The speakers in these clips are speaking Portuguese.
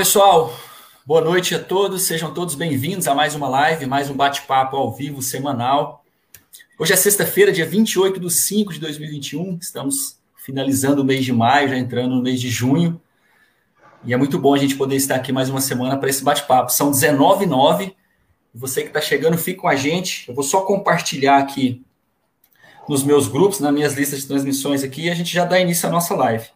Pessoal. Boa noite a todos. Sejam todos bem-vindos a mais uma live, mais um bate-papo ao vivo semanal. Hoje é sexta-feira, dia 28 de 5 de 2021. Estamos finalizando o mês de maio, já entrando no mês de junho. E é muito bom a gente poder estar aqui mais uma semana para esse bate-papo. São 19 h Você que está chegando, fique com a gente. Eu vou só compartilhar aqui nos meus grupos, nas minhas listas de transmissões aqui, e a gente já dá início à nossa live.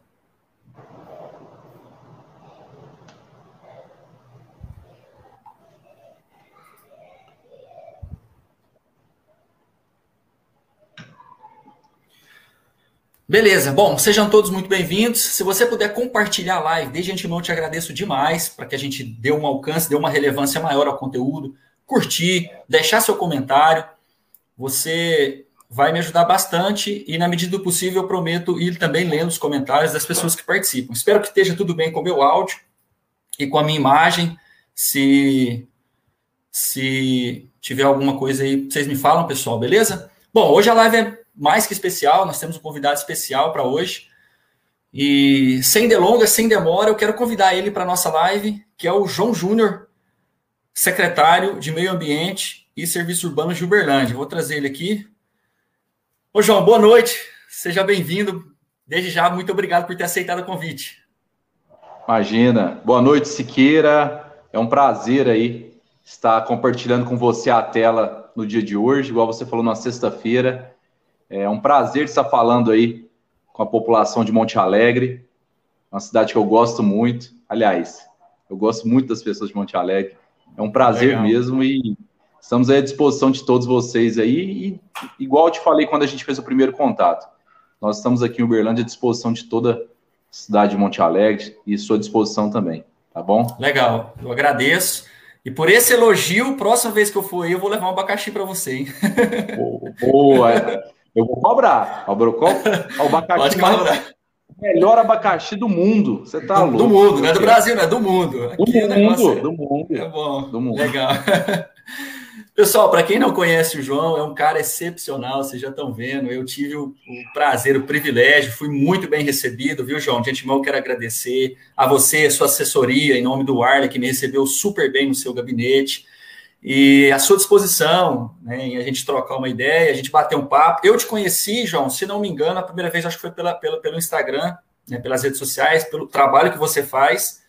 Beleza, bom, sejam todos muito bem-vindos. Se você puder compartilhar a live, desde antemão te agradeço demais para que a gente dê um alcance, dê uma relevância maior ao conteúdo, curtir, deixar seu comentário. Você vai me ajudar bastante e, na medida do possível, eu prometo ir também lendo os comentários das pessoas que participam. Espero que esteja tudo bem com o meu áudio e com a minha imagem. Se, se tiver alguma coisa aí, vocês me falam, pessoal, beleza? Bom, hoje a live é mais que especial, nós temos um convidado especial para hoje. E sem delongas, sem demora, eu quero convidar ele para a nossa live, que é o João Júnior, secretário de Meio Ambiente e Serviços Urbanos de Uberlândia. Vou trazer ele aqui. Ô, João, boa noite. Seja bem-vindo. Desde já, muito obrigado por ter aceitado o convite. Imagina. Boa noite, Siqueira. É um prazer aí estar compartilhando com você a tela no dia de hoje, igual você falou na sexta-feira. É um prazer estar falando aí com a população de Monte Alegre, uma cidade que eu gosto muito. Aliás, eu gosto muito das pessoas de Monte Alegre. É um prazer Legal. mesmo e estamos à disposição de todos vocês aí. E, igual eu te falei quando a gente fez o primeiro contato, nós estamos aqui em Uberlândia à disposição de toda a cidade de Monte Alegre e sua disposição também, tá bom? Legal, eu agradeço. E por esse elogio, próxima vez que eu for aí, eu vou levar um abacaxi para você, hein? Boa! Eu vou cobrar. O abacaxi mais, melhor abacaxi do mundo. Você tá louco. Do mundo, não é do Brasil, não é do mundo. Aqui do mundo, é... do mundo. É bom. Do mundo. Legal. Pessoal, para quem não conhece o João, é um cara excepcional, vocês já estão vendo. Eu tive o, o, prazer, o privilégio, fui muito bem recebido, viu, João? De antemão, quero agradecer a você, a sua assessoria, em nome do Arley, que me recebeu super bem no seu gabinete e à sua disposição, né, em a gente trocar uma ideia, a gente bater um papo. Eu te conheci, João, se não me engano, a primeira vez acho que foi pela, pela pelo Instagram, né, pelas redes sociais, pelo trabalho que você faz.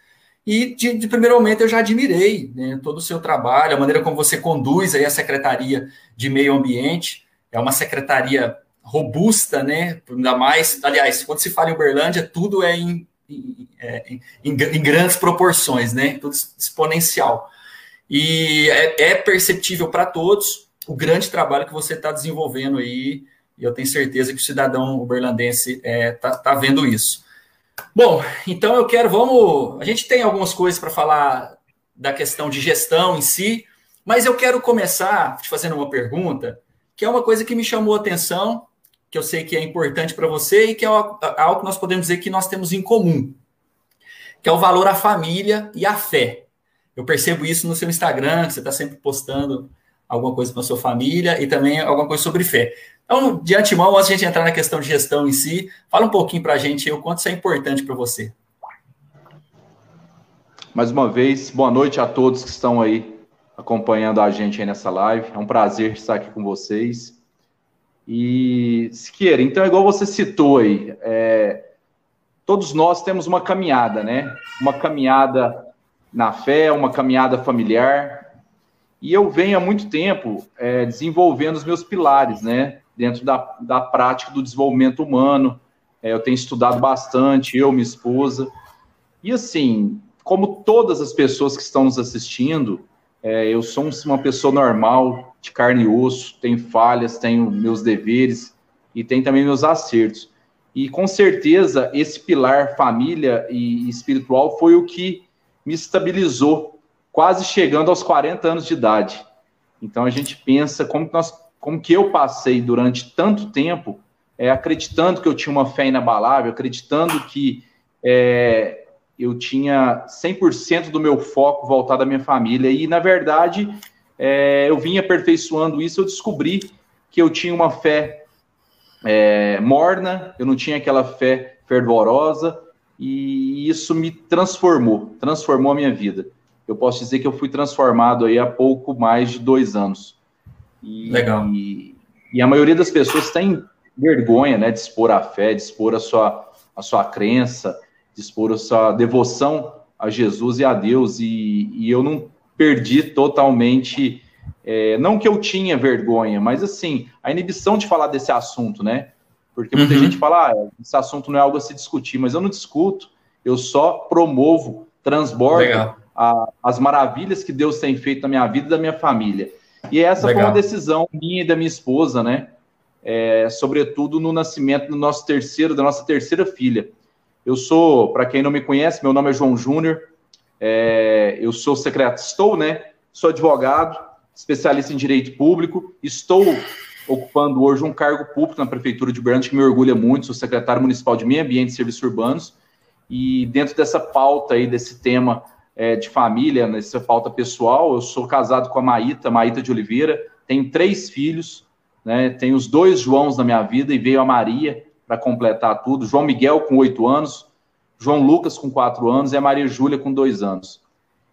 E de, de primeiro momento eu já admirei né, todo o seu trabalho, a maneira como você conduz aí a Secretaria de Meio Ambiente. É uma secretaria robusta, né? Ainda mais, aliás, quando se fala em Uberlândia, tudo é em, em, é, em, em grandes proporções, né? Tudo exponencial. E é, é perceptível para todos o grande trabalho que você está desenvolvendo aí, e eu tenho certeza que o cidadão uberlandense está é, tá, tá vendo isso. Bom, então eu quero, vamos. A gente tem algumas coisas para falar da questão de gestão em si, mas eu quero começar te fazendo uma pergunta, que é uma coisa que me chamou a atenção, que eu sei que é importante para você e que é algo que nós podemos dizer que nós temos em comum, que é o valor à família e à fé. Eu percebo isso no seu Instagram, que você está sempre postando alguma coisa com a sua família e também alguma coisa sobre fé. Então, de antemão, antes de a gente entrar na questão de gestão em si, fala um pouquinho para a gente o quanto isso é importante para você. Mais uma vez, boa noite a todos que estão aí acompanhando a gente aí nessa live. É um prazer estar aqui com vocês. E, Siqueira, então, é igual você citou aí, é, todos nós temos uma caminhada, né? Uma caminhada na fé, uma caminhada familiar. E eu venho há muito tempo é, desenvolvendo os meus pilares, né? Dentro da, da prática do desenvolvimento humano. É, eu tenho estudado bastante, eu, minha esposa. E assim, como todas as pessoas que estão nos assistindo, é, eu sou uma pessoa normal, de carne e osso, tenho falhas, tenho meus deveres e tenho também meus acertos. E com certeza esse pilar família e espiritual foi o que me estabilizou, quase chegando aos 40 anos de idade. Então a gente pensa como que, nós, como que eu passei durante tanto tempo é, acreditando que eu tinha uma fé inabalável, acreditando que é, eu tinha 100% do meu foco voltado à minha família. E, na verdade, é, eu vim aperfeiçoando isso, eu descobri que eu tinha uma fé é, morna, eu não tinha aquela fé fervorosa, e isso me transformou, transformou a minha vida. Eu posso dizer que eu fui transformado aí há pouco mais de dois anos. E, Legal. E, e a maioria das pessoas tem vergonha, né, de expor a fé, de expor a sua, a sua crença, de expor a sua devoção a Jesus e a Deus. E, e eu não perdi totalmente, é, não que eu tinha vergonha, mas assim, a inibição de falar desse assunto, né? Porque muita uhum. gente fala, ah, esse assunto não é algo a se discutir, mas eu não discuto, eu só promovo, transbordo a, as maravilhas que Deus tem feito na minha vida e da minha família. E essa Legal. foi uma decisão minha e da minha esposa, né? É, sobretudo no nascimento do nosso terceiro, da nossa terceira filha. Eu sou, para quem não me conhece, meu nome é João Júnior, é, eu sou secretário, estou, né? Sou advogado, especialista em direito público, estou ocupando hoje um cargo público na Prefeitura de Uberlândia, que me orgulha muito, sou secretário municipal de Meio Ambiente e Serviços Urbanos, e dentro dessa pauta aí, desse tema é, de família, nessa pauta pessoal, eu sou casado com a Maíta, Maíta de Oliveira, tenho três filhos, né, tenho os dois Joãos na minha vida, e veio a Maria para completar tudo, João Miguel com oito anos, João Lucas com quatro anos e a Maria Júlia com dois anos.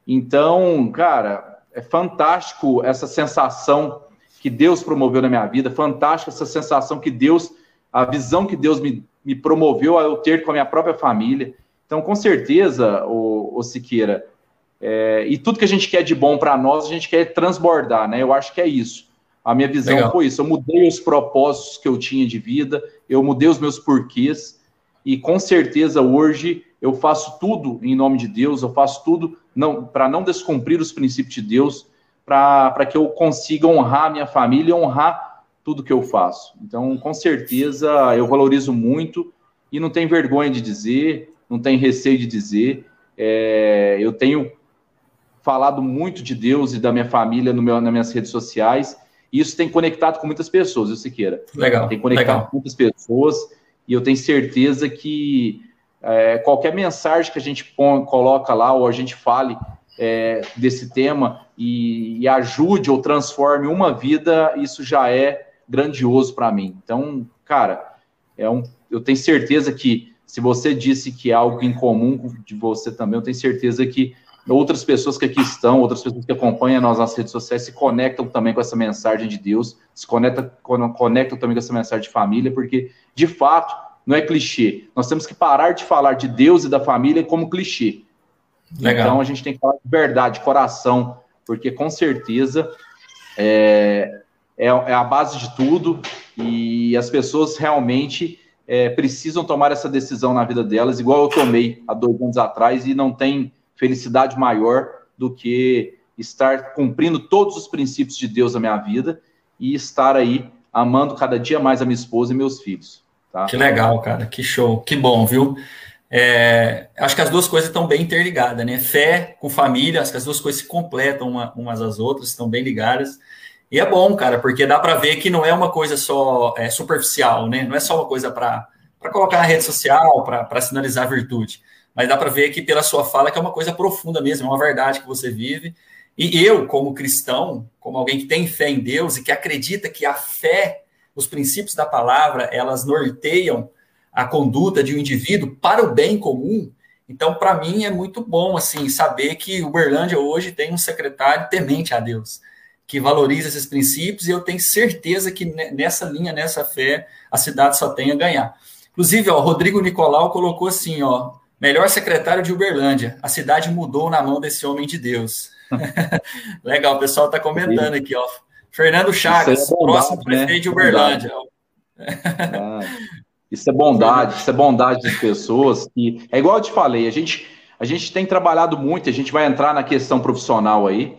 Então, cara, é fantástico essa sensação que Deus promoveu na minha vida, fantástica essa sensação que Deus, a visão que Deus me, me promoveu a eu ter com a minha própria família. Então, com certeza, o, o Siqueira, é, e tudo que a gente quer de bom para nós, a gente quer transbordar, né? Eu acho que é isso. A minha visão Legal. foi isso. Eu mudei os propósitos que eu tinha de vida, eu mudei os meus porquês, e com certeza hoje eu faço tudo em nome de Deus, eu faço tudo não, para não descumprir os princípios de Deus, para que eu consiga honrar minha família e honrar tudo que eu faço. Então, com certeza, eu valorizo muito e não tenho vergonha de dizer, não tenho receio de dizer. É, eu tenho falado muito de Deus e da minha família no meu, nas minhas redes sociais. E isso tem conectado com muitas pessoas, eu Siqueira. Legal. Tem conectado legal. com muitas pessoas. E eu tenho certeza que é, qualquer mensagem que a gente põe, coloca lá, ou a gente fale é, desse tema e, e, ajude ou transforme uma vida, isso já é grandioso para mim. Então, cara, é um, eu tenho certeza que se você disse que é algo em comum de você também, eu tenho certeza que outras pessoas que aqui estão, outras pessoas que acompanham nós nas redes sociais se conectam também com essa mensagem de Deus, se conectam, conectam também com essa mensagem de família, porque, de fato, não é clichê. Nós temos que parar de falar de Deus e da família como clichê. Legal. Então, a gente tem que falar de verdade, de coração, porque, com certeza, é, é, é a base de tudo e as pessoas realmente é, precisam tomar essa decisão na vida delas, igual eu tomei há dois anos atrás, e não tem felicidade maior do que estar cumprindo todos os princípios de Deus na minha vida e estar aí amando cada dia mais a minha esposa e meus filhos. Tá? Que legal, cara, que show, que bom, viu? É, acho que as duas coisas estão bem interligadas, né? Fé com família, acho que as duas coisas se completam uma, umas às outras, estão bem ligadas. E é bom, cara, porque dá para ver que não é uma coisa só é, superficial, né? Não é só uma coisa para colocar na rede social, para sinalizar virtude mas dá para ver que pela sua fala que é uma coisa profunda mesmo, é uma verdade que você vive. E eu, como cristão, como alguém que tem fé em Deus e que acredita que a fé, os princípios da palavra, elas norteiam a conduta de um indivíduo para o bem comum. Então, para mim é muito bom assim saber que Uberlândia hoje tem um secretário temente a Deus, que valoriza esses princípios e eu tenho certeza que nessa linha, nessa fé, a cidade só tem a ganhar. Inclusive, ó, o Rodrigo Nicolau colocou assim, ó, Melhor secretário de Uberlândia. A cidade mudou na mão desse homem de Deus. Legal, o pessoal está comentando aqui, ó. Fernando Chagas, é próximo né? prefeito né? de Uberlândia. Ah, isso é bondade, isso é bondade das pessoas. E é igual eu te falei, a gente, a gente tem trabalhado muito, a gente vai entrar na questão profissional aí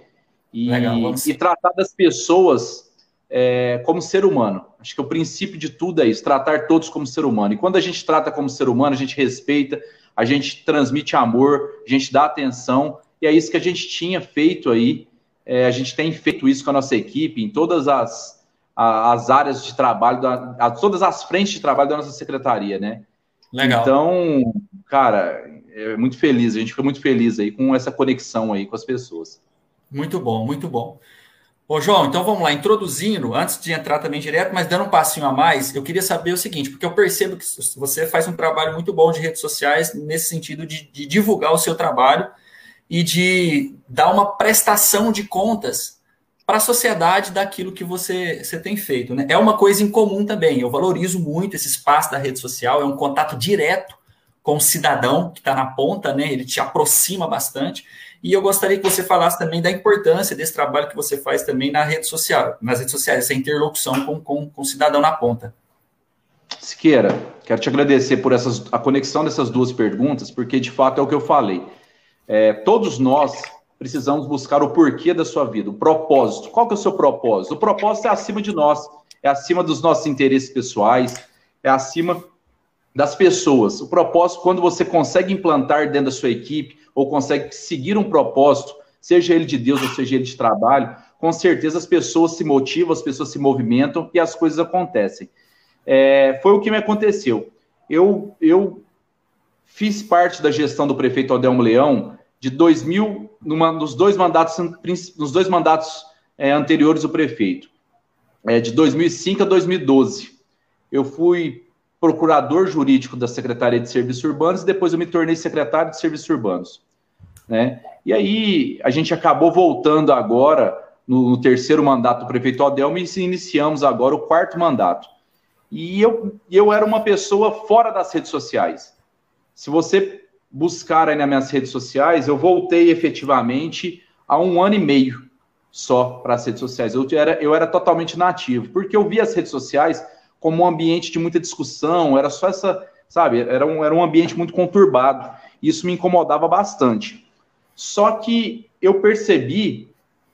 e, Legal, e tratar das pessoas é, como ser humano. Acho que o princípio de tudo é isso, tratar todos como ser humano. E quando a gente trata como ser humano, a gente respeita, a gente transmite amor, a gente dá atenção, e é isso que a gente tinha feito aí. É, a gente tem feito isso com a nossa equipe em todas as, as áreas de trabalho, da, todas as frentes de trabalho da nossa secretaria, né? Legal. Então, cara, é muito feliz, a gente fica muito feliz aí com essa conexão aí com as pessoas. Muito bom, muito bom. Ô, João, então vamos lá, introduzindo, antes de entrar também direto, mas dando um passinho a mais, eu queria saber o seguinte, porque eu percebo que você faz um trabalho muito bom de redes sociais nesse sentido de, de divulgar o seu trabalho e de dar uma prestação de contas para a sociedade daquilo que você, você tem feito. Né? É uma coisa em comum também. Eu valorizo muito esse espaço da rede social, é um contato direto com o cidadão que está na ponta, né? Ele te aproxima bastante. E eu gostaria que você falasse também da importância desse trabalho que você faz também na rede social, nas redes sociais, essa interlocução com, com, com o cidadão na ponta. Siqueira, quero te agradecer por essas, a conexão dessas duas perguntas, porque de fato é o que eu falei. É, todos nós precisamos buscar o porquê da sua vida, o propósito. Qual que é o seu propósito? O propósito é acima de nós, é acima dos nossos interesses pessoais, é acima das pessoas. O propósito, quando você consegue implantar dentro da sua equipe, ou consegue seguir um propósito, seja ele de Deus ou seja ele de trabalho, com certeza as pessoas se motivam, as pessoas se movimentam e as coisas acontecem. É, foi o que me aconteceu. Eu, eu fiz parte da gestão do prefeito Adelmo Leão de 2000, numa, nos dois mandatos, nos dois mandatos é, anteriores do prefeito, é, de 2005 a 2012. Eu fui procurador jurídico da Secretaria de Serviços Urbanos e depois eu me tornei secretário de Serviços Urbanos. Né? E aí a gente acabou voltando agora no, no terceiro mandato do prefeito Adelmo e iniciamos agora o quarto mandato. E eu, eu era uma pessoa fora das redes sociais. Se você buscar aí nas minhas redes sociais, eu voltei efetivamente há um ano e meio só para as redes sociais. Eu era, eu era totalmente nativo, porque eu via as redes sociais como um ambiente de muita discussão, era só essa, sabe, era um, era um ambiente muito conturbado. Isso me incomodava bastante. Só que eu percebi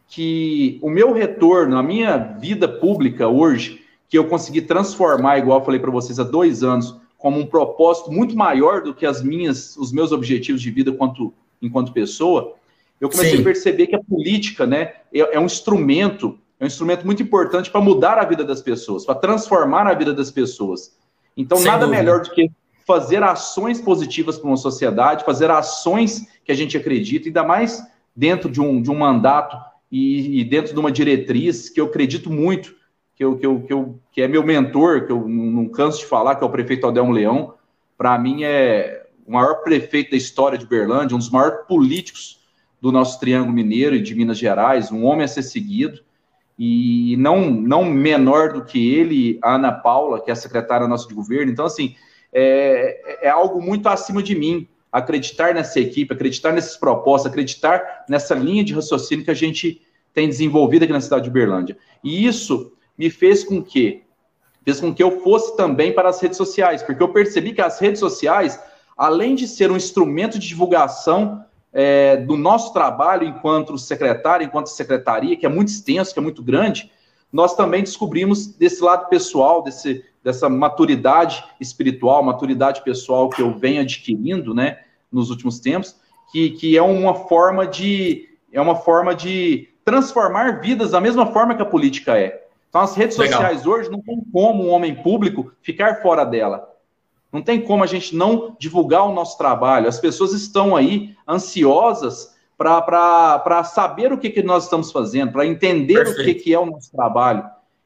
que o meu retorno, a minha vida pública hoje, que eu consegui transformar, igual eu falei para vocês há dois anos, como um propósito muito maior do que as minhas, os meus objetivos de vida enquanto, enquanto pessoa, eu comecei Sim. a perceber que a política, né, é, é um instrumento é um instrumento muito importante para mudar a vida das pessoas, para transformar a vida das pessoas. Então, Sem nada dúvida. melhor do que fazer ações positivas para uma sociedade, fazer ações que a gente acredita, ainda mais dentro de um, de um mandato e, e dentro de uma diretriz que eu acredito muito, que, eu, que, eu, que, eu, que é meu mentor, que eu não canso de falar, que é o prefeito Adelmo Leão. Para mim, é o maior prefeito da história de Berlândia, um dos maiores políticos do nosso Triângulo Mineiro e de Minas Gerais, um homem a ser seguido e não, não menor do que ele, a Ana Paula, que é a secretária nossa de governo. Então, assim, é, é algo muito acima de mim acreditar nessa equipe, acreditar nesses propósitos, acreditar nessa linha de raciocínio que a gente tem desenvolvido aqui na cidade de Uberlândia. E isso me fez com que fez com que eu fosse também para as redes sociais, porque eu percebi que as redes sociais, além de ser um instrumento de divulgação é, do nosso trabalho enquanto secretário, enquanto secretaria, que é muito extenso, que é muito grande, nós também descobrimos desse lado pessoal, desse, dessa maturidade espiritual, maturidade pessoal que eu venho adquirindo, né, nos últimos tempos, que, que é uma forma de é uma forma de transformar vidas da mesma forma que a política é. Então, as redes Legal. sociais hoje não tem como um homem público ficar fora dela. Não tem como a gente não divulgar o nosso trabalho. As pessoas estão aí ansiosas para saber o que, que nós estamos fazendo, para entender Perfeito. o que, que é o nosso trabalho.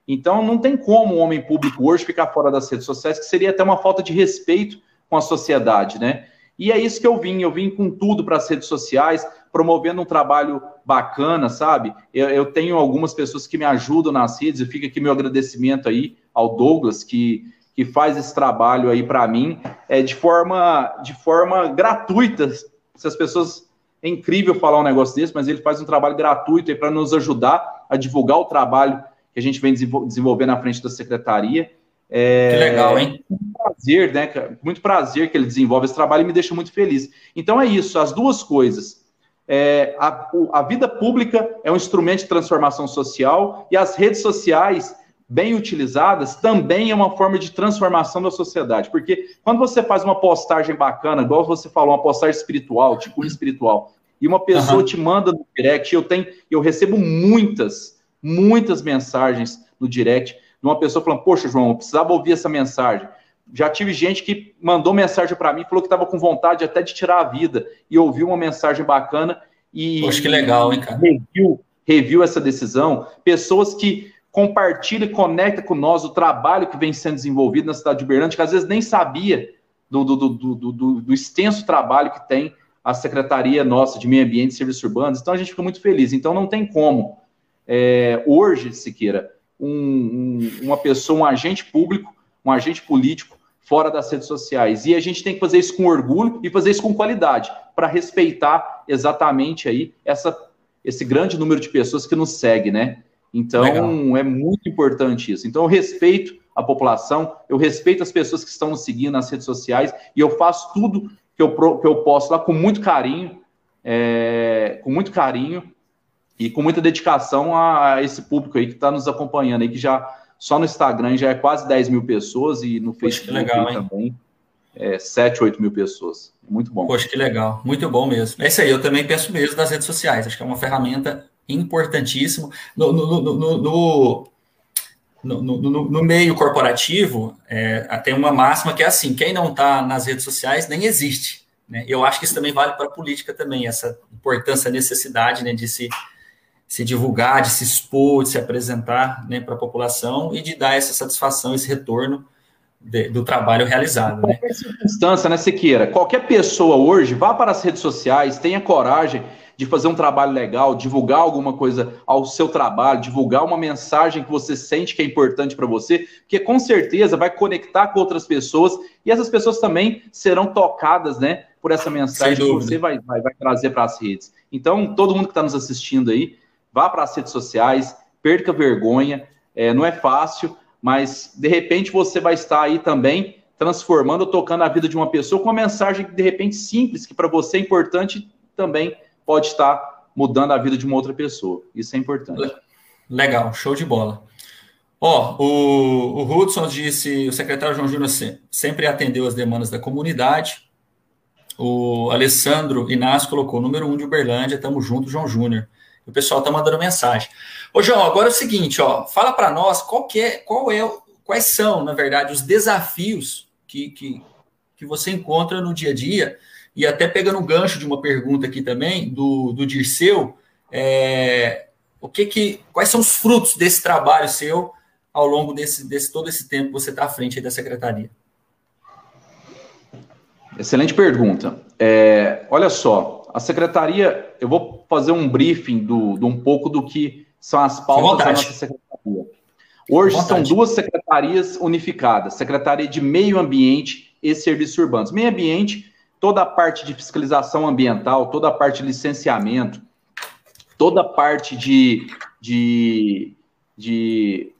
Então, não tem como um homem público hoje ficar fora das redes sociais, que seria até uma falta de respeito com a sociedade, né? E é isso que eu vim. Eu vim com tudo para as redes sociais, promovendo um trabalho bacana, sabe? Eu, eu, tenho algumas pessoas que me ajudam nas redes, e fica aqui meu agradecimento aí ao Douglas, que que faz esse trabalho aí para mim é de forma de forma gratuita. Se as pessoas é incrível falar um negócio desse, mas ele faz um trabalho gratuito aí para nos ajudar a divulgar o trabalho que a gente vem desenvolver na frente da secretaria. É, que legal, hein? Muito prazer, né? Muito prazer que ele desenvolve esse trabalho e me deixa muito feliz. Então é isso, as duas coisas. É, a, a vida pública é um instrumento de transformação social e as redes sociais bem utilizadas, também é uma forma de transformação da sociedade. Porque quando você faz uma postagem bacana, igual você falou, uma postagem espiritual, tipo espiritual, e uma pessoa uhum. te manda no direct, eu tenho, eu recebo muitas, muitas mensagens no direct de uma pessoa falando: "Poxa, João, eu precisava ouvir essa mensagem". Já tive gente que mandou mensagem para mim, falou que estava com vontade até de tirar a vida e ouviu uma mensagem bacana e Poxa, que legal, hein, cara? Review reviu essa decisão, pessoas que compartilham e conectam com nós o trabalho que vem sendo desenvolvido na cidade de Uberlândia, que às vezes nem sabia do, do, do, do, do extenso trabalho que tem a Secretaria nossa de Meio Ambiente e Serviços Urbanos. Então a gente fica muito feliz. Então não tem como, é, hoje, Siqueira, um, um, uma pessoa, um agente público, um agente político, fora das redes sociais. E a gente tem que fazer isso com orgulho e fazer isso com qualidade, para respeitar exatamente aí essa, esse grande número de pessoas que nos segue, né? Então, Legal. é muito importante isso. Então, eu respeito a população, eu respeito as pessoas que estão nos seguindo nas redes sociais e eu faço tudo que eu, que eu posso lá com muito carinho, é, com muito carinho e com muita dedicação a, a esse público aí que está nos acompanhando aí, que já só no Instagram já é quase 10 mil pessoas e no Poxa, Facebook legal, também é 7, 8 mil pessoas. Muito bom. Poxa, que legal. Muito bom mesmo. É isso aí, eu também penso mesmo das redes sociais. Acho que é uma ferramenta importantíssima. No, no, no, no, no meio corporativo, é, tem uma máxima que é assim: quem não está nas redes sociais nem existe. Né? Eu acho que isso também vale para a política também, essa importância, necessidade né, de se se divulgar, de se expor, de se apresentar né, para a população e de dar essa satisfação, esse retorno de, do trabalho realizado. Né? Qualquer circunstância, né, Sequeira? Qualquer pessoa hoje, vá para as redes sociais, tenha coragem de fazer um trabalho legal, divulgar alguma coisa ao seu trabalho, divulgar uma mensagem que você sente que é importante para você, que com certeza vai conectar com outras pessoas e essas pessoas também serão tocadas, né, por essa mensagem que você vai, vai, vai trazer para as redes. Então, todo mundo que está nos assistindo aí, vá para as redes sociais, perca vergonha, é, não é fácil, mas de repente você vai estar aí também transformando, tocando a vida de uma pessoa com uma mensagem de repente simples, que para você é importante, também pode estar mudando a vida de uma outra pessoa. Isso é importante. Legal, show de bola. Ó, o, o Hudson disse, o secretário João Júnior sempre atendeu as demandas da comunidade. O Alessandro Inácio colocou número um de Uberlândia, tamo junto, João Júnior. O pessoal está mandando mensagem. Ô, João, agora é o seguinte, ó, fala para nós qual, que é, qual é, quais são, na verdade, os desafios que, que, que você encontra no dia a dia, e até pegando o gancho de uma pergunta aqui também, do, do Dirceu, é, o que que, quais são os frutos desse trabalho seu ao longo desse, desse todo esse tempo que você está à frente da secretaria? Excelente pergunta. É, olha só, a secretaria, eu vou fazer um briefing do, do um pouco do que são as pautas da nossa secretaria. Hoje são duas secretarias unificadas: Secretaria de Meio Ambiente e Serviços Urbanos. Meio Ambiente, toda a parte de fiscalização ambiental, toda a parte de licenciamento, toda a parte de, de, de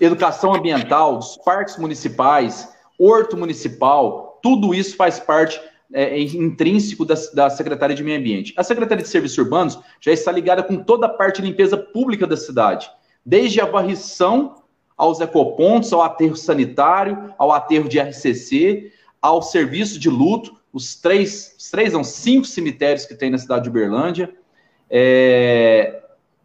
educação ambiental, dos parques municipais, horto municipal, tudo isso faz parte é, é, intrínseco da, da Secretaria de Meio Ambiente. A Secretaria de Serviços Urbanos já está ligada com toda a parte de limpeza pública da cidade, desde a varrição aos ecopontos, ao aterro sanitário, ao aterro de RCC, ao serviço de luto, os três, os três não, cinco cemitérios que tem na cidade de Uberlândia, é,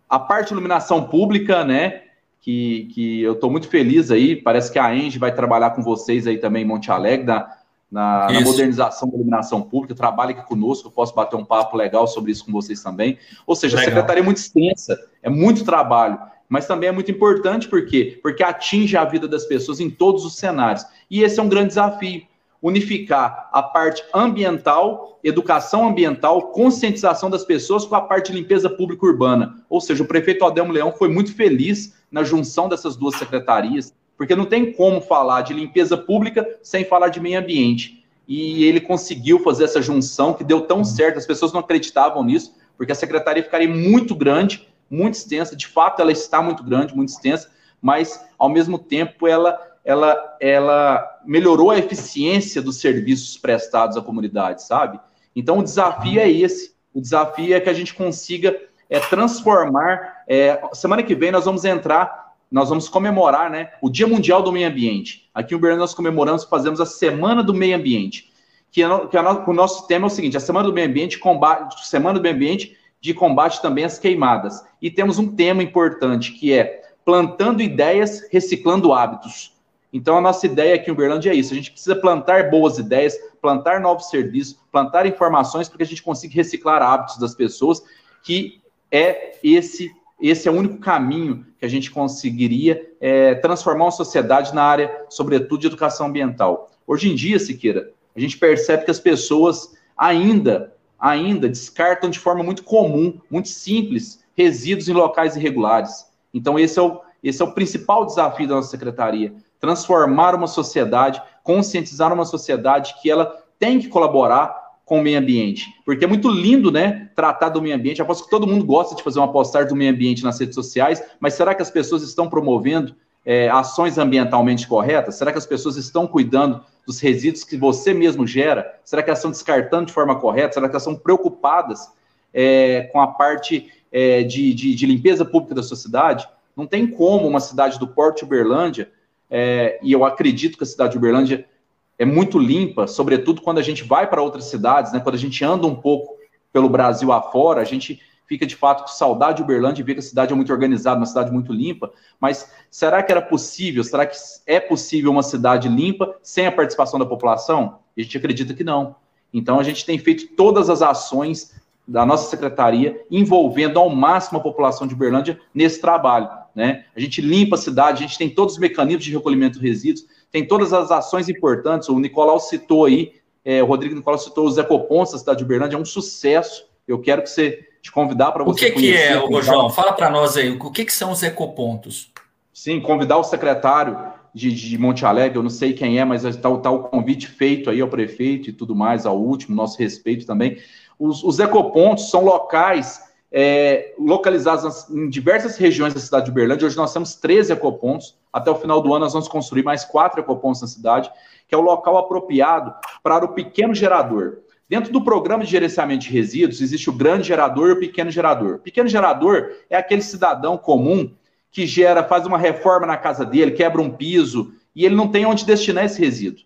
a parte de iluminação pública, né, que, que eu estou muito feliz aí, parece que a Enge vai trabalhar com vocês aí também em Monte Alegre, da, na, na, modernização da iluminação pública, trabalha aqui conosco, eu posso bater um papo legal sobre isso com vocês também. Ou seja, legal. a secretaria é muito extensa, é muito trabalho, mas também é muito importante, por quê? Porque atinge a vida das pessoas em todos os cenários. E esse é um grande desafio, unificar a parte ambiental, educação ambiental, conscientização das pessoas com a parte de limpeza pública urbana. Ou seja, o prefeito Adelmo Leão foi muito feliz na junção dessas duas secretarias, porque não tem como falar de limpeza pública sem falar de meio ambiente. E ele conseguiu fazer essa junção que deu tão certo, as pessoas não acreditavam nisso, porque a secretaria ficaria muito grande, muito extensa, de fato ela está muito grande, muito extensa, mas ao mesmo tempo ela ela ela melhorou a eficiência dos serviços prestados à comunidade, sabe? Então o desafio é esse. O desafio é que a gente consiga é, transformar. É, semana que vem nós vamos entrar nós vamos comemorar né, o Dia Mundial do Meio Ambiente. Aqui em Uberlândia nós comemoramos, fazemos a Semana do Meio Ambiente, que, é, que é, o nosso tema é o seguinte, a Semana do Meio Ambiente, combate, Semana do Meio Ambiente de combate também às queimadas. E temos um tema importante, que é plantando ideias, reciclando hábitos. Então, a nossa ideia aqui em Uberlândia é isso. A gente precisa plantar boas ideias, plantar novos serviços, plantar informações para que a gente consiga reciclar hábitos das pessoas que é esse esse é o único caminho que a gente conseguiria é, transformar uma sociedade na área, sobretudo, de educação ambiental. Hoje em dia, Siqueira, a gente percebe que as pessoas ainda, ainda descartam de forma muito comum, muito simples, resíduos em locais irregulares. Então, esse é o, esse é o principal desafio da nossa secretaria: transformar uma sociedade, conscientizar uma sociedade que ela tem que colaborar com o meio ambiente. Porque é muito lindo, né, tratar do meio ambiente. Aposto que todo mundo gosta de fazer uma postagem do meio ambiente nas redes sociais, mas será que as pessoas estão promovendo é, ações ambientalmente corretas? Será que as pessoas estão cuidando dos resíduos que você mesmo gera? Será que elas estão descartando de forma correta? Será que elas estão preocupadas é, com a parte é, de, de, de, limpeza pública da sociedade? Não tem como uma cidade do Porto Uberlândia, é, e eu acredito que a cidade de Uberlândia é muito limpa, sobretudo quando a gente vai para outras cidades, né? Quando a gente anda um pouco pelo Brasil afora, a gente fica de fato com saudade de Uberlândia e vê que a cidade é muito organizada, uma cidade muito limpa. Mas será que era possível? Será que é possível uma cidade limpa sem a participação da população? A gente acredita que não. Então a gente tem feito todas as ações da nossa secretaria envolvendo ao máximo a população de Uberlândia nesse trabalho. Né? A gente limpa a cidade, a gente tem todos os mecanismos de recolhimento de resíduos, tem todas as ações importantes. O Nicolau citou aí, é, o Rodrigo Nicolau citou os ecopontos da cidade de Uberlândia, é um sucesso. Eu quero que você te convidar para você. O que, que é, ô, João? Fala para nós aí, o que, que são os ecopontos? Sim, convidar o secretário de, de Monte Alegre, eu não sei quem é, mas está tá o convite feito aí ao prefeito e tudo mais, ao último, nosso respeito também. Os, os ecopontos são locais é, localizados em diversas regiões da cidade de Uberlândia. Hoje nós temos 13 ecopontos. Até o final do ano nós vamos construir mais quatro ecopontos na cidade, que é o local apropriado para o pequeno gerador. Dentro do programa de gerenciamento de resíduos, existe o grande gerador e o pequeno gerador. O pequeno gerador é aquele cidadão comum que gera, faz uma reforma na casa dele, quebra um piso, e ele não tem onde destinar esse resíduo.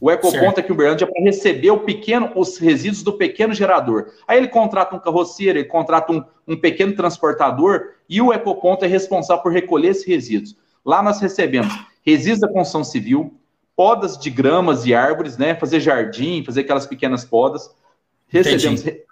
O ecoponto aqui em Uberlândia é para receber o pequeno, os resíduos do pequeno gerador. Aí ele contrata um carroceiro, ele contrata um, um pequeno transportador e o ecoponto é responsável por recolher esses resíduos. Lá nós recebemos resíduos da construção civil, podas de gramas e árvores, né? Fazer jardim, fazer aquelas pequenas podas. Recebemos Entendi.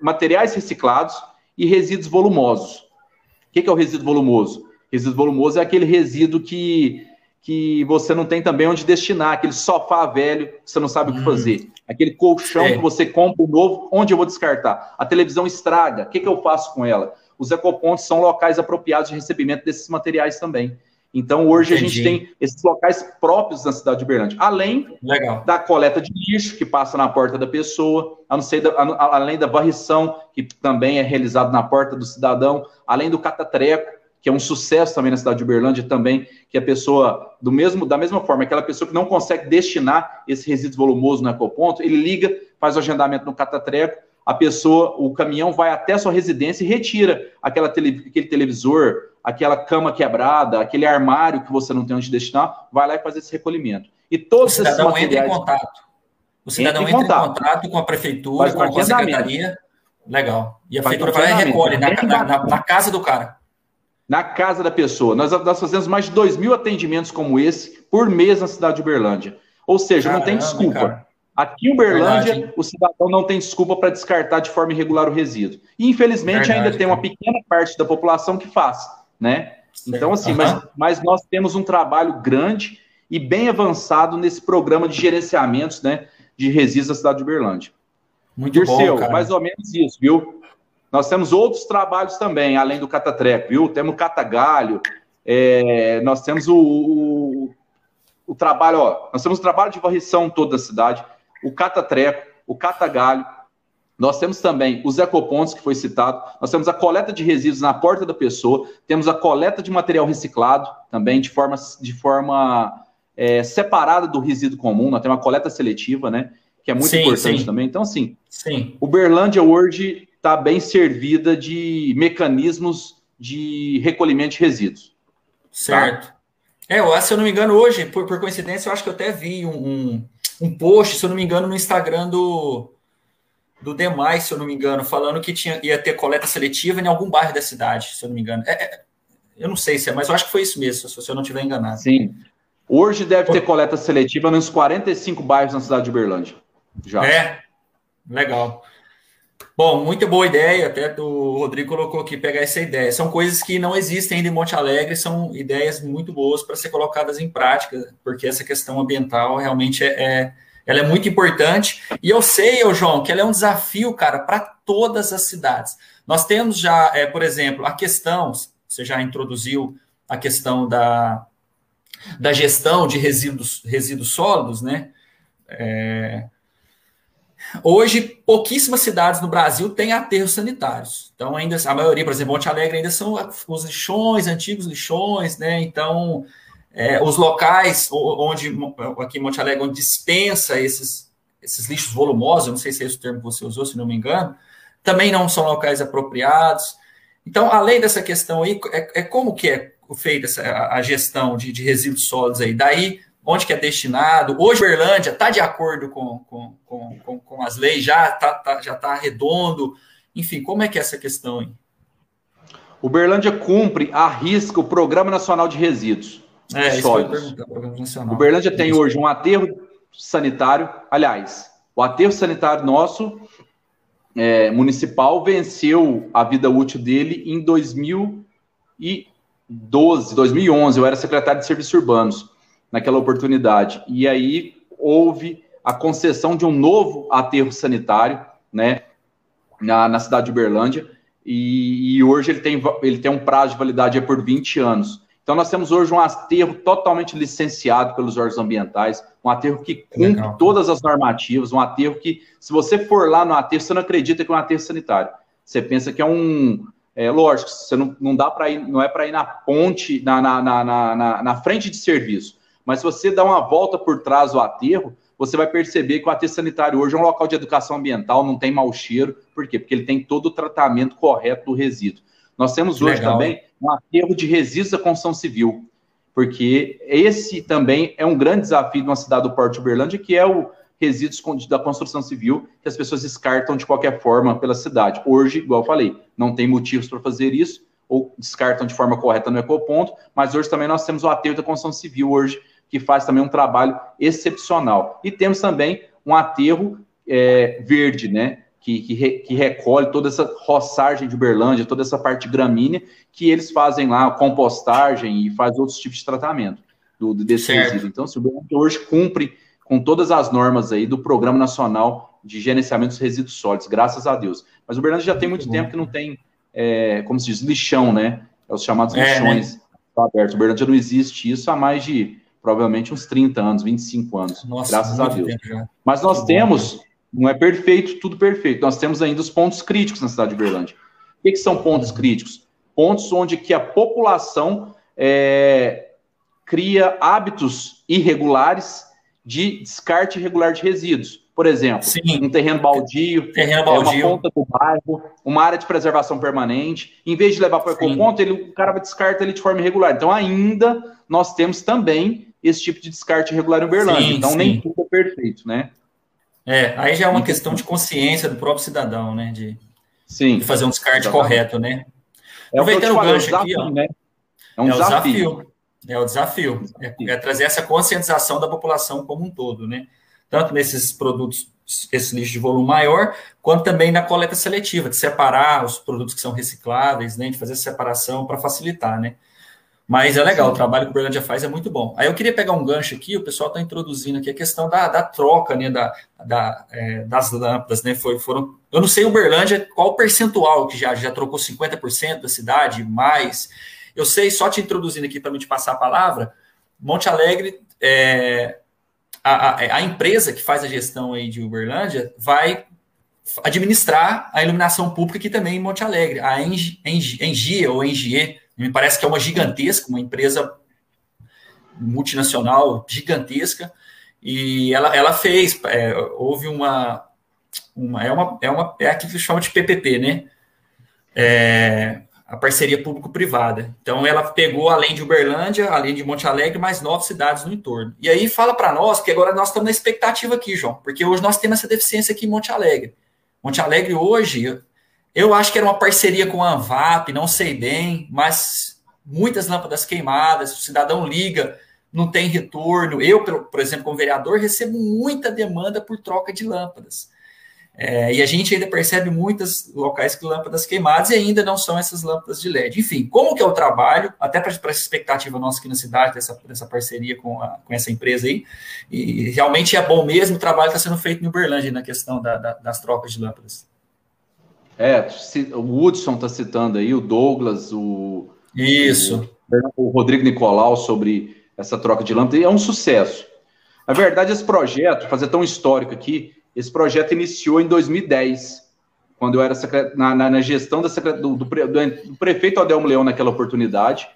materiais reciclados e resíduos volumosos. O que é o resíduo volumoso? Resíduo volumoso é aquele resíduo que que você não tem também onde destinar, aquele sofá velho que você não sabe hum. o que hum. fazer, aquele colchão é. que você compra um novo, onde eu vou descartar? A televisão estraga, o que, que eu faço com ela? Os ecopontos são locais apropriados de recebimento desses materiais também. Então, hoje Entendi. a gente tem esses locais próprios na cidade de Uberlândia, além Legal. da coleta de lixo, que passa na porta da pessoa, da, a, além da varrição, que também é realizado na porta do cidadão, além do catatreco, que é um sucesso também na cidade de Uberlândia também, que a pessoa, do mesmo, da mesma forma, aquela pessoa que não consegue destinar esse resíduo volumoso no ecoponto, ele liga, faz o agendamento no catatreco, a pessoa, o caminhão vai até a sua residência e retira aquela tele, aquele televisor, aquela cama quebrada, aquele armário que você não tem onde destinar, vai lá e faz esse recolhimento. E todos o cidadão esses materiais... entra em contato. O cidadão entra em, entra em contato. com a prefeitura, com a secretaria. Legal. E a prefeitura vai lá e recolhe na, na, na, na casa do cara na casa da pessoa. Nós, nós fazemos mais de 2 mil atendimentos como esse por mês na cidade de Uberlândia. Ou seja, Caramba, não tem desculpa. Cara. Aqui em Uberlândia, Verdade. o cidadão não tem desculpa para descartar de forma irregular o resíduo. E, infelizmente, Verdade, ainda tem uma pequena parte da população que faz, né? Certo. Então, assim, uhum. mas, mas nós temos um trabalho grande e bem avançado nesse programa de gerenciamentos, né, de resíduos da cidade de Uberlândia. Muito Dirceu, bom, cara. mais ou menos isso, viu? Nós temos outros trabalhos também, além do catatreco, viu? Temos o catagalho, é, nós temos o, o, o, trabalho, ó, nós temos o trabalho de varrição toda a cidade, o catatreco, o catagalho, nós temos também os ecopontos, que foi citado, nós temos a coleta de resíduos na porta da pessoa, temos a coleta de material reciclado também de forma, de forma é, separada do resíduo comum, nós temos a coleta seletiva, né? Que é muito sim, importante sim. também. Então, assim, sim. o Berlândia hoje está bem servida de mecanismos de recolhimento de resíduos. Certo. Tá? É, eu, se eu não me engano, hoje, por, por coincidência, eu acho que eu até vi um, um, um, post, se eu não me engano, no Instagram do, do Demais, se eu não me engano, falando que tinha, ia ter coleta seletiva em algum bairro da cidade, se eu não me engano. É, é, eu não sei se é, mas eu acho que foi isso mesmo, se eu não estiver enganado. Sim. Hoje deve ter coleta seletiva nos 45 bairros na cidade de Uberlândia. Já. É, legal. Bom, muito boa ideia, até o Rodrigo colocou aqui, pegar essa ideia. São coisas que não existem ainda em Monte Alegre, são ideias muito boas para ser colocadas em prática, porque essa questão ambiental realmente é, é, ela é muito importante. E eu sei, eu, João, que ela é um desafio, cara, para todas as cidades. Nós temos já, é, por exemplo, a questão, você já introduziu a questão da, da gestão de resíduos, resíduos sólidos, né? É, Hoje, pouquíssimas cidades no Brasil têm aterros sanitários. Então, ainda a maioria, por exemplo, Monte Alegre ainda são os lixões, antigos lixões, né? Então, é, os locais onde, aqui em Monte Alegre, onde dispensa esses, esses lixos volumosos, eu não sei se é esse o termo que você usou, se não me engano, também não são locais apropriados. Então, além dessa questão aí, é, é como que é feita essa, a gestão de, de resíduos sólidos aí? Daí onde que é destinado. Hoje, Berlândia está de acordo com, com, com, com, as leis, já está tá, já tá redondo. Enfim, como é que é essa questão aí? O Berlândia cumpre a risca o Programa Nacional de Resíduos é, Sólidos. O Berlândia tem hoje um aterro sanitário, aliás, o aterro sanitário nosso é, municipal venceu a vida útil dele em 2012, 2011. Eu era secretário de Serviços Urbanos naquela oportunidade. E aí houve a concessão de um novo aterro sanitário, né, na, na cidade de Uberlândia, e, e, hoje ele tem, ele tem um prazo de validade por 20 anos. Então nós temos hoje um aterro totalmente licenciado pelos órgãos ambientais, um aterro que cumpre Legal. todas as normativas, um aterro que, se você for lá no aterro, você não acredita que é um aterro sanitário. Você pensa que é um, é, lógico, você não, não dá para ir, não é para ir na ponte, na, na, na, na, na frente de serviço. Mas se você dá uma volta por trás do aterro, você vai perceber que o aterro sanitário hoje é um local de educação ambiental, não tem mau cheiro. Por quê? Porque ele tem todo o tratamento correto do resíduo. Nós temos hoje Legal. também um aterro de resíduos da construção civil, porque esse também é um grande desafio de uma cidade do Porto de Uberlândia, que é o resíduos da construção civil que as pessoas descartam de qualquer forma pela cidade. Hoje, igual eu falei, não tem motivos para fazer isso, ou descartam de forma correta no ecoponto, mas hoje também nós temos o aterro da construção civil hoje, que faz também um trabalho excepcional. E temos também um aterro é, verde, né? Que, que, re, que, recolhe toda essa roçagem de Uberlândia, toda essa parte gramínea, que eles fazem lá compostagem e faz outros tipos de tratamento do, desse certo. resíduo. Então, se o Uberlândia hoje cumpre com todas as normas aí do Programa Nacional de Gerenciamento dos Resíduos Sólidos, graças a Deus. Mas o Uberlândia já tem muito, muito tempo que não tem, é, como se diz, lixão, né? É os chamados é, lixões né? abertos. O Uberlândia não existe isso há mais de provavelmente uns 30 anos, 25 anos, Nossa, graças a Deus. Mas nós que temos, bom, não é perfeito, tudo perfeito, nós temos ainda os pontos críticos na cidade de Berlândia. O que, que são pontos críticos? Pontos onde que a população é, cria hábitos irregulares de descarte irregular de resíduos. Por exemplo, Sim. um terreno baldio, terreno baldio. É uma ponta do bairro, uma área de preservação permanente. Em vez de levar para o ecoponto, ele, o cara descarta ele de forma irregular. Então, ainda nós temos também esse tipo de descarte irregular em Uberlândia. Sim, então, sim. nem tudo é perfeito, né? É, aí já é uma e, questão de consciência do próprio cidadão, né? De, sim, de fazer um descarte exatamente. correto, né? É Aproveitando o gancho desafio, aqui, ó. Né? É um é desafio. desafio. É o desafio. É, é, trazer essa conscientização da população como um todo, né? Tanto nesses produtos, esse lixo de volume maior, quanto também na coleta seletiva, de separar os produtos que são recicláveis, né? De fazer essa separação para facilitar, né? Mas é legal, Sim. o trabalho que o Berlândia faz é muito bom. Aí eu queria pegar um gancho aqui, o pessoal está introduzindo aqui a questão da, da troca né, da, da é, das lâmpadas, né? Foi, foram, eu não sei o Berlândia qual o percentual que já, já trocou 50% da cidade, mais. Eu sei, só te introduzindo aqui para me te passar a palavra, Monte Alegre, é, a, a, a, empresa que faz a gestão aí de Uberlândia vai administrar a iluminação pública aqui também em Monte Alegre, a Engie ou Engie, me parece que é uma gigantesca, uma empresa multinacional gigantesca, e ela, ela fez, é, houve uma, uma, é uma, é uma, é aquilo que chama de PPP, né? É, a parceria público-privada. Então, ela pegou, além de Uberlândia, além de Monte Alegre, mais nove cidades no entorno. E aí, fala para nós, porque agora nós estamos na expectativa aqui, João, porque hoje nós temos essa deficiência aqui em Monte Alegre. Monte Alegre, hoje, eu acho que era uma parceria com a Anvap, não sei bem, mas muitas lâmpadas queimadas, o cidadão liga, não tem retorno. Eu, por exemplo, como vereador, recebo muita demanda por troca de lâmpadas. É, e a gente ainda percebe muitos locais que lâmpadas queimadas e ainda não são essas lâmpadas de LED. Enfim, como que é o trabalho, até para essa expectativa nossa aqui na cidade, dessa, dessa parceria com, a, com essa empresa aí, e realmente é bom mesmo, o trabalho está sendo feito em Uberlândia na questão da, da, das trocas de lâmpadas. É, o Hudson está citando aí, o Douglas, o... Isso. O, o Rodrigo Nicolau sobre essa troca de lâmpadas, é um sucesso. Na verdade, esse projeto, fazer tão histórico aqui, esse projeto iniciou em 2010, quando eu era na, na, na, gestão da do, do, do, prefeito Adelmo Leão naquela oportunidade.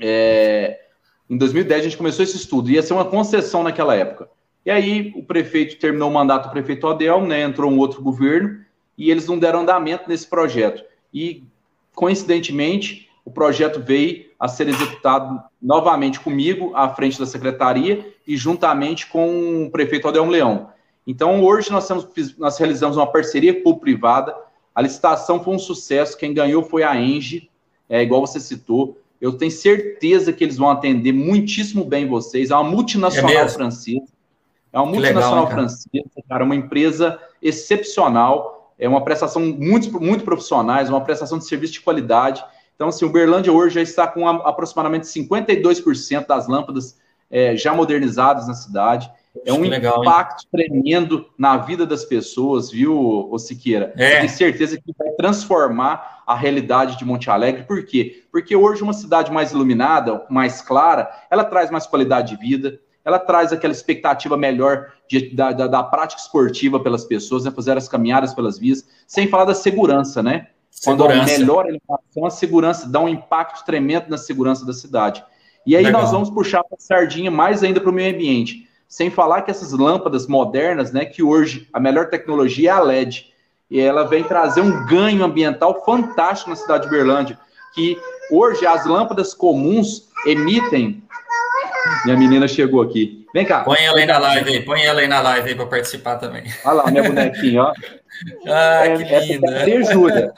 É, em 2010 a gente começou esse estudo, ia ser uma concessão naquela época. E aí o prefeito terminou o mandato do prefeito Adelmo, né, entrou um outro governo, e eles não deram andamento nesse projeto. E, coincidentemente, o projeto veio a ser executado novamente comigo, à frente da secretaria, e juntamente com o prefeito Adelmo Leão. Então, hoje nós, temos, nós realizamos uma parceria público-privada. A licitação foi um sucesso. Quem ganhou foi a Engie, é, igual você citou. Eu tenho certeza que eles vão atender muitíssimo bem vocês. É uma multinacional é francesa. É uma multinacional legal, francesa, cara, uma empresa excepcional. É uma prestação muito, muito profissionais, uma prestação de serviço de qualidade. Então, assim, o Berlândia hoje já está com aproximadamente 52% das lâmpadas é, já modernizadas na cidade. É um legal, impacto hein? tremendo na vida das pessoas, viu, ô Siqueira? É. Tenho certeza que vai transformar a realidade de Monte Alegre. Por quê? Porque hoje uma cidade mais iluminada, mais clara, ela traz mais qualidade de vida, ela traz aquela expectativa melhor de, da, da, da, prática esportiva pelas pessoas, né, fazer as caminhadas pelas vias, sem falar da segurança, né? Segurança. Quando melhora a iluminação, a segurança dá um impacto tremendo na segurança da cidade. E aí Legal. nós vamos puxar a sardinha mais ainda para o meio ambiente. Sem falar que essas lâmpadas modernas, né, que hoje a melhor tecnologia é a LED, e ela vem trazer um ganho ambiental fantástico na cidade de Uberlândia, que hoje as lâmpadas comuns emitem. Minha menina chegou aqui. Vem cá. Põe ela aí na live aí, põe ela aí na live aí para participar também. Olha lá, minha bonequinha, ó. Ah, é, que linda. Essa é a Júlia.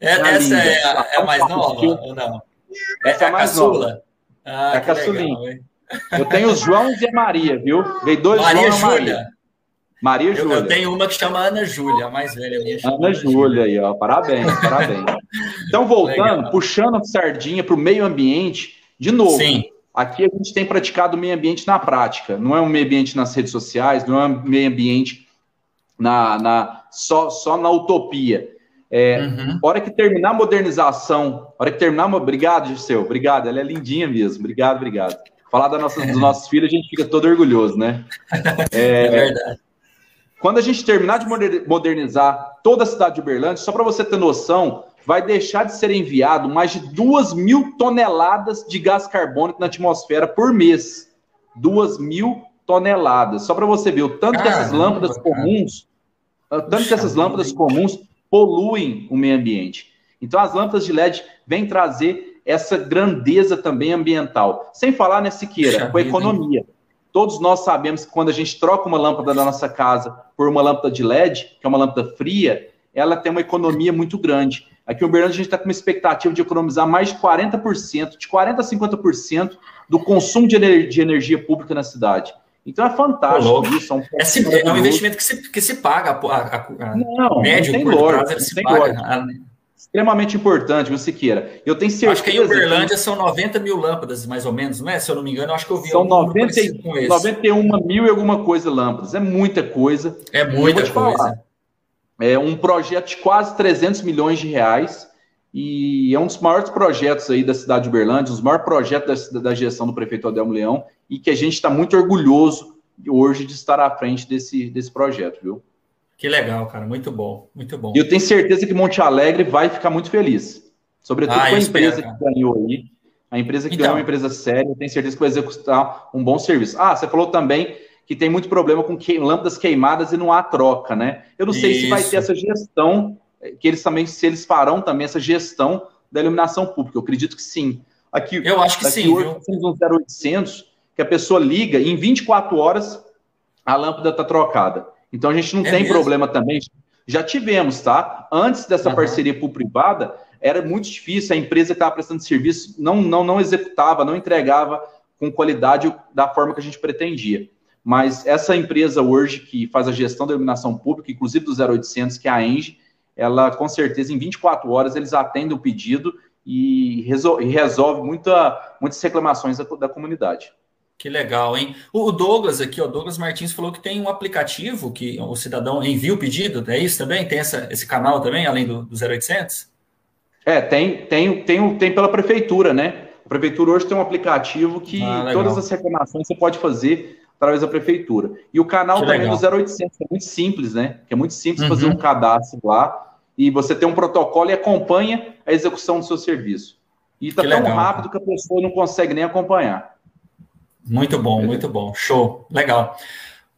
É, essa é a, é mais nova ou não? Essa é a mais nova. Ah, é a caçulinha. Eu tenho os João e a Maria, viu? Veio dois Maria João Júlia. Maria. Maria Júlia. Eu, eu, tenho uma que chama Ana Júlia, a mais velha minha. Ana Júlia aí, ó. Parabéns, parabéns. Então, voltando, Legal. puxando a sardinha para o meio ambiente, de novo. Sim. Aqui a gente tem praticado o meio ambiente na prática. Não é um meio ambiente nas redes sociais, não é um meio ambiente na, na só, só na utopia. É, uhum. Hora que terminar a modernização, hora que terminar. Obrigado, Giseu. Obrigado. Ela é lindinha mesmo. Obrigado, obrigado. Falar da nossa, dos nossos filhos, a gente fica todo orgulhoso, né? É, é verdade. Quando a gente terminar de modernizar toda a cidade de Uberlândia, só para você ter noção, vai deixar de ser enviado mais de 2 mil toneladas de gás carbônico na atmosfera por mês. 2 mil toneladas. Só para você ver o tanto Caramba, que essas lâmpadas comuns, tanto Puxa que essas lâmpadas comuns poluem o meio ambiente. Então as lâmpadas de LED vêm trazer essa grandeza também ambiental. Sem falar, né, Siqueira, com a economia. Todos nós sabemos que quando a gente troca uma lâmpada da nossa casa por uma lâmpada de LED, que é uma lâmpada fria, ela tem uma economia muito grande. Aqui em Uberlândia a gente está com uma expectativa de economizar mais de 40%, de 40% a 50% do consumo de energia pública na cidade. Então é fantástico Pô, isso. É um, é, é um investimento que se, que se paga. A, a, a não, médio, não tem lógica, prazo, paga extremamente importante, você queira. Eu tenho certeza. Acho que em Uberlândia que... são 90 mil lâmpadas, mais ou menos, não é? Se eu não me engano, acho que eu vi São 90, 91 mil e alguma coisa lâmpadas. É muita coisa. É muita coisa. Falar, é um projeto de quase 300 milhões de reais e é um dos maiores projetos aí da cidade de Uberlândia, um dos maiores projetos da, da gestão do prefeito Adelmo Leão e que a gente está muito orgulhoso hoje de estar à frente desse, desse projeto, viu? Que legal, cara. Muito bom, muito bom. E eu tenho certeza que Monte Alegre vai ficar muito feliz. Sobretudo ah, com a empresa espero, que ganhou aí. A empresa que então, ganhou é uma empresa séria, tenho certeza que vai executar um bom serviço. Ah, você falou também que tem muito problema com que, lâmpadas queimadas e não há troca, né? Eu não sei Isso. se vai ter essa gestão, eh, que eles também, se eles farão também essa gestão da iluminação pública. Eu acredito que sim. Aqui, eu acho que sim. Hoje, viu? um 0800 que a pessoa liga e em 24 horas a lâmpada está trocada. Então a gente não é tem mesmo? problema também. Já tivemos, tá? Antes dessa uhum. parceria público-privada, era muito difícil, a empresa que estava prestando serviço não, não, não executava, não entregava com qualidade da forma que a gente pretendia. Mas essa empresa hoje que faz a gestão da iluminação pública, inclusive do 0800, que é a Engie, ela com certeza em 24 horas eles atendem o pedido e resolve, resolve muita, muitas reclamações da, da comunidade. Que legal, hein? O Douglas aqui, o Douglas Martins falou que tem um aplicativo que o cidadão envia o pedido, é isso também? Tem essa, esse canal também, além do, do 0800? É, tem, tem, tem, tem pela prefeitura, né? A prefeitura hoje tem um aplicativo que ah, todas as reclamações você pode fazer através da prefeitura. E o canal que também legal. do 0800, que é muito simples, né? Que é muito simples uhum. fazer um cadastro lá e você tem um protocolo e acompanha a execução do seu serviço. E está tão legal. rápido que a pessoa não consegue nem acompanhar. Muito bom, muito bom. Show. Legal.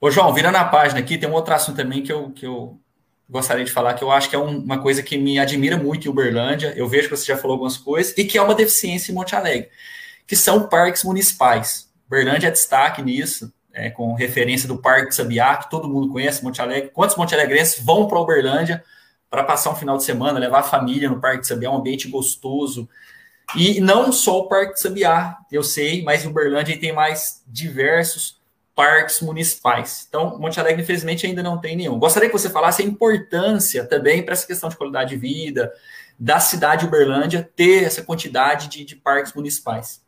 Ô, João, virando a página aqui, tem um outro assunto também que eu, que eu gostaria de falar, que eu acho que é um, uma coisa que me admira muito em Uberlândia. Eu vejo que você já falou algumas coisas, e que é uma deficiência em Monte Alegre, que são parques municipais. Uberlândia é destaque nisso, é, com referência do Parque Sabiá, que todo mundo conhece, Monte Alegre. Quantos Monte Alegrenses vão para Uberlândia para passar um final de semana, levar a família no Parque Sabiá, um ambiente gostoso, e não só o Parque Sabiá, eu sei, mas em Uberlândia tem mais diversos parques municipais. Então, Monte Alegre, infelizmente, ainda não tem nenhum. Gostaria que você falasse a importância também para essa questão de qualidade de vida da cidade de Uberlândia ter essa quantidade de, de parques municipais.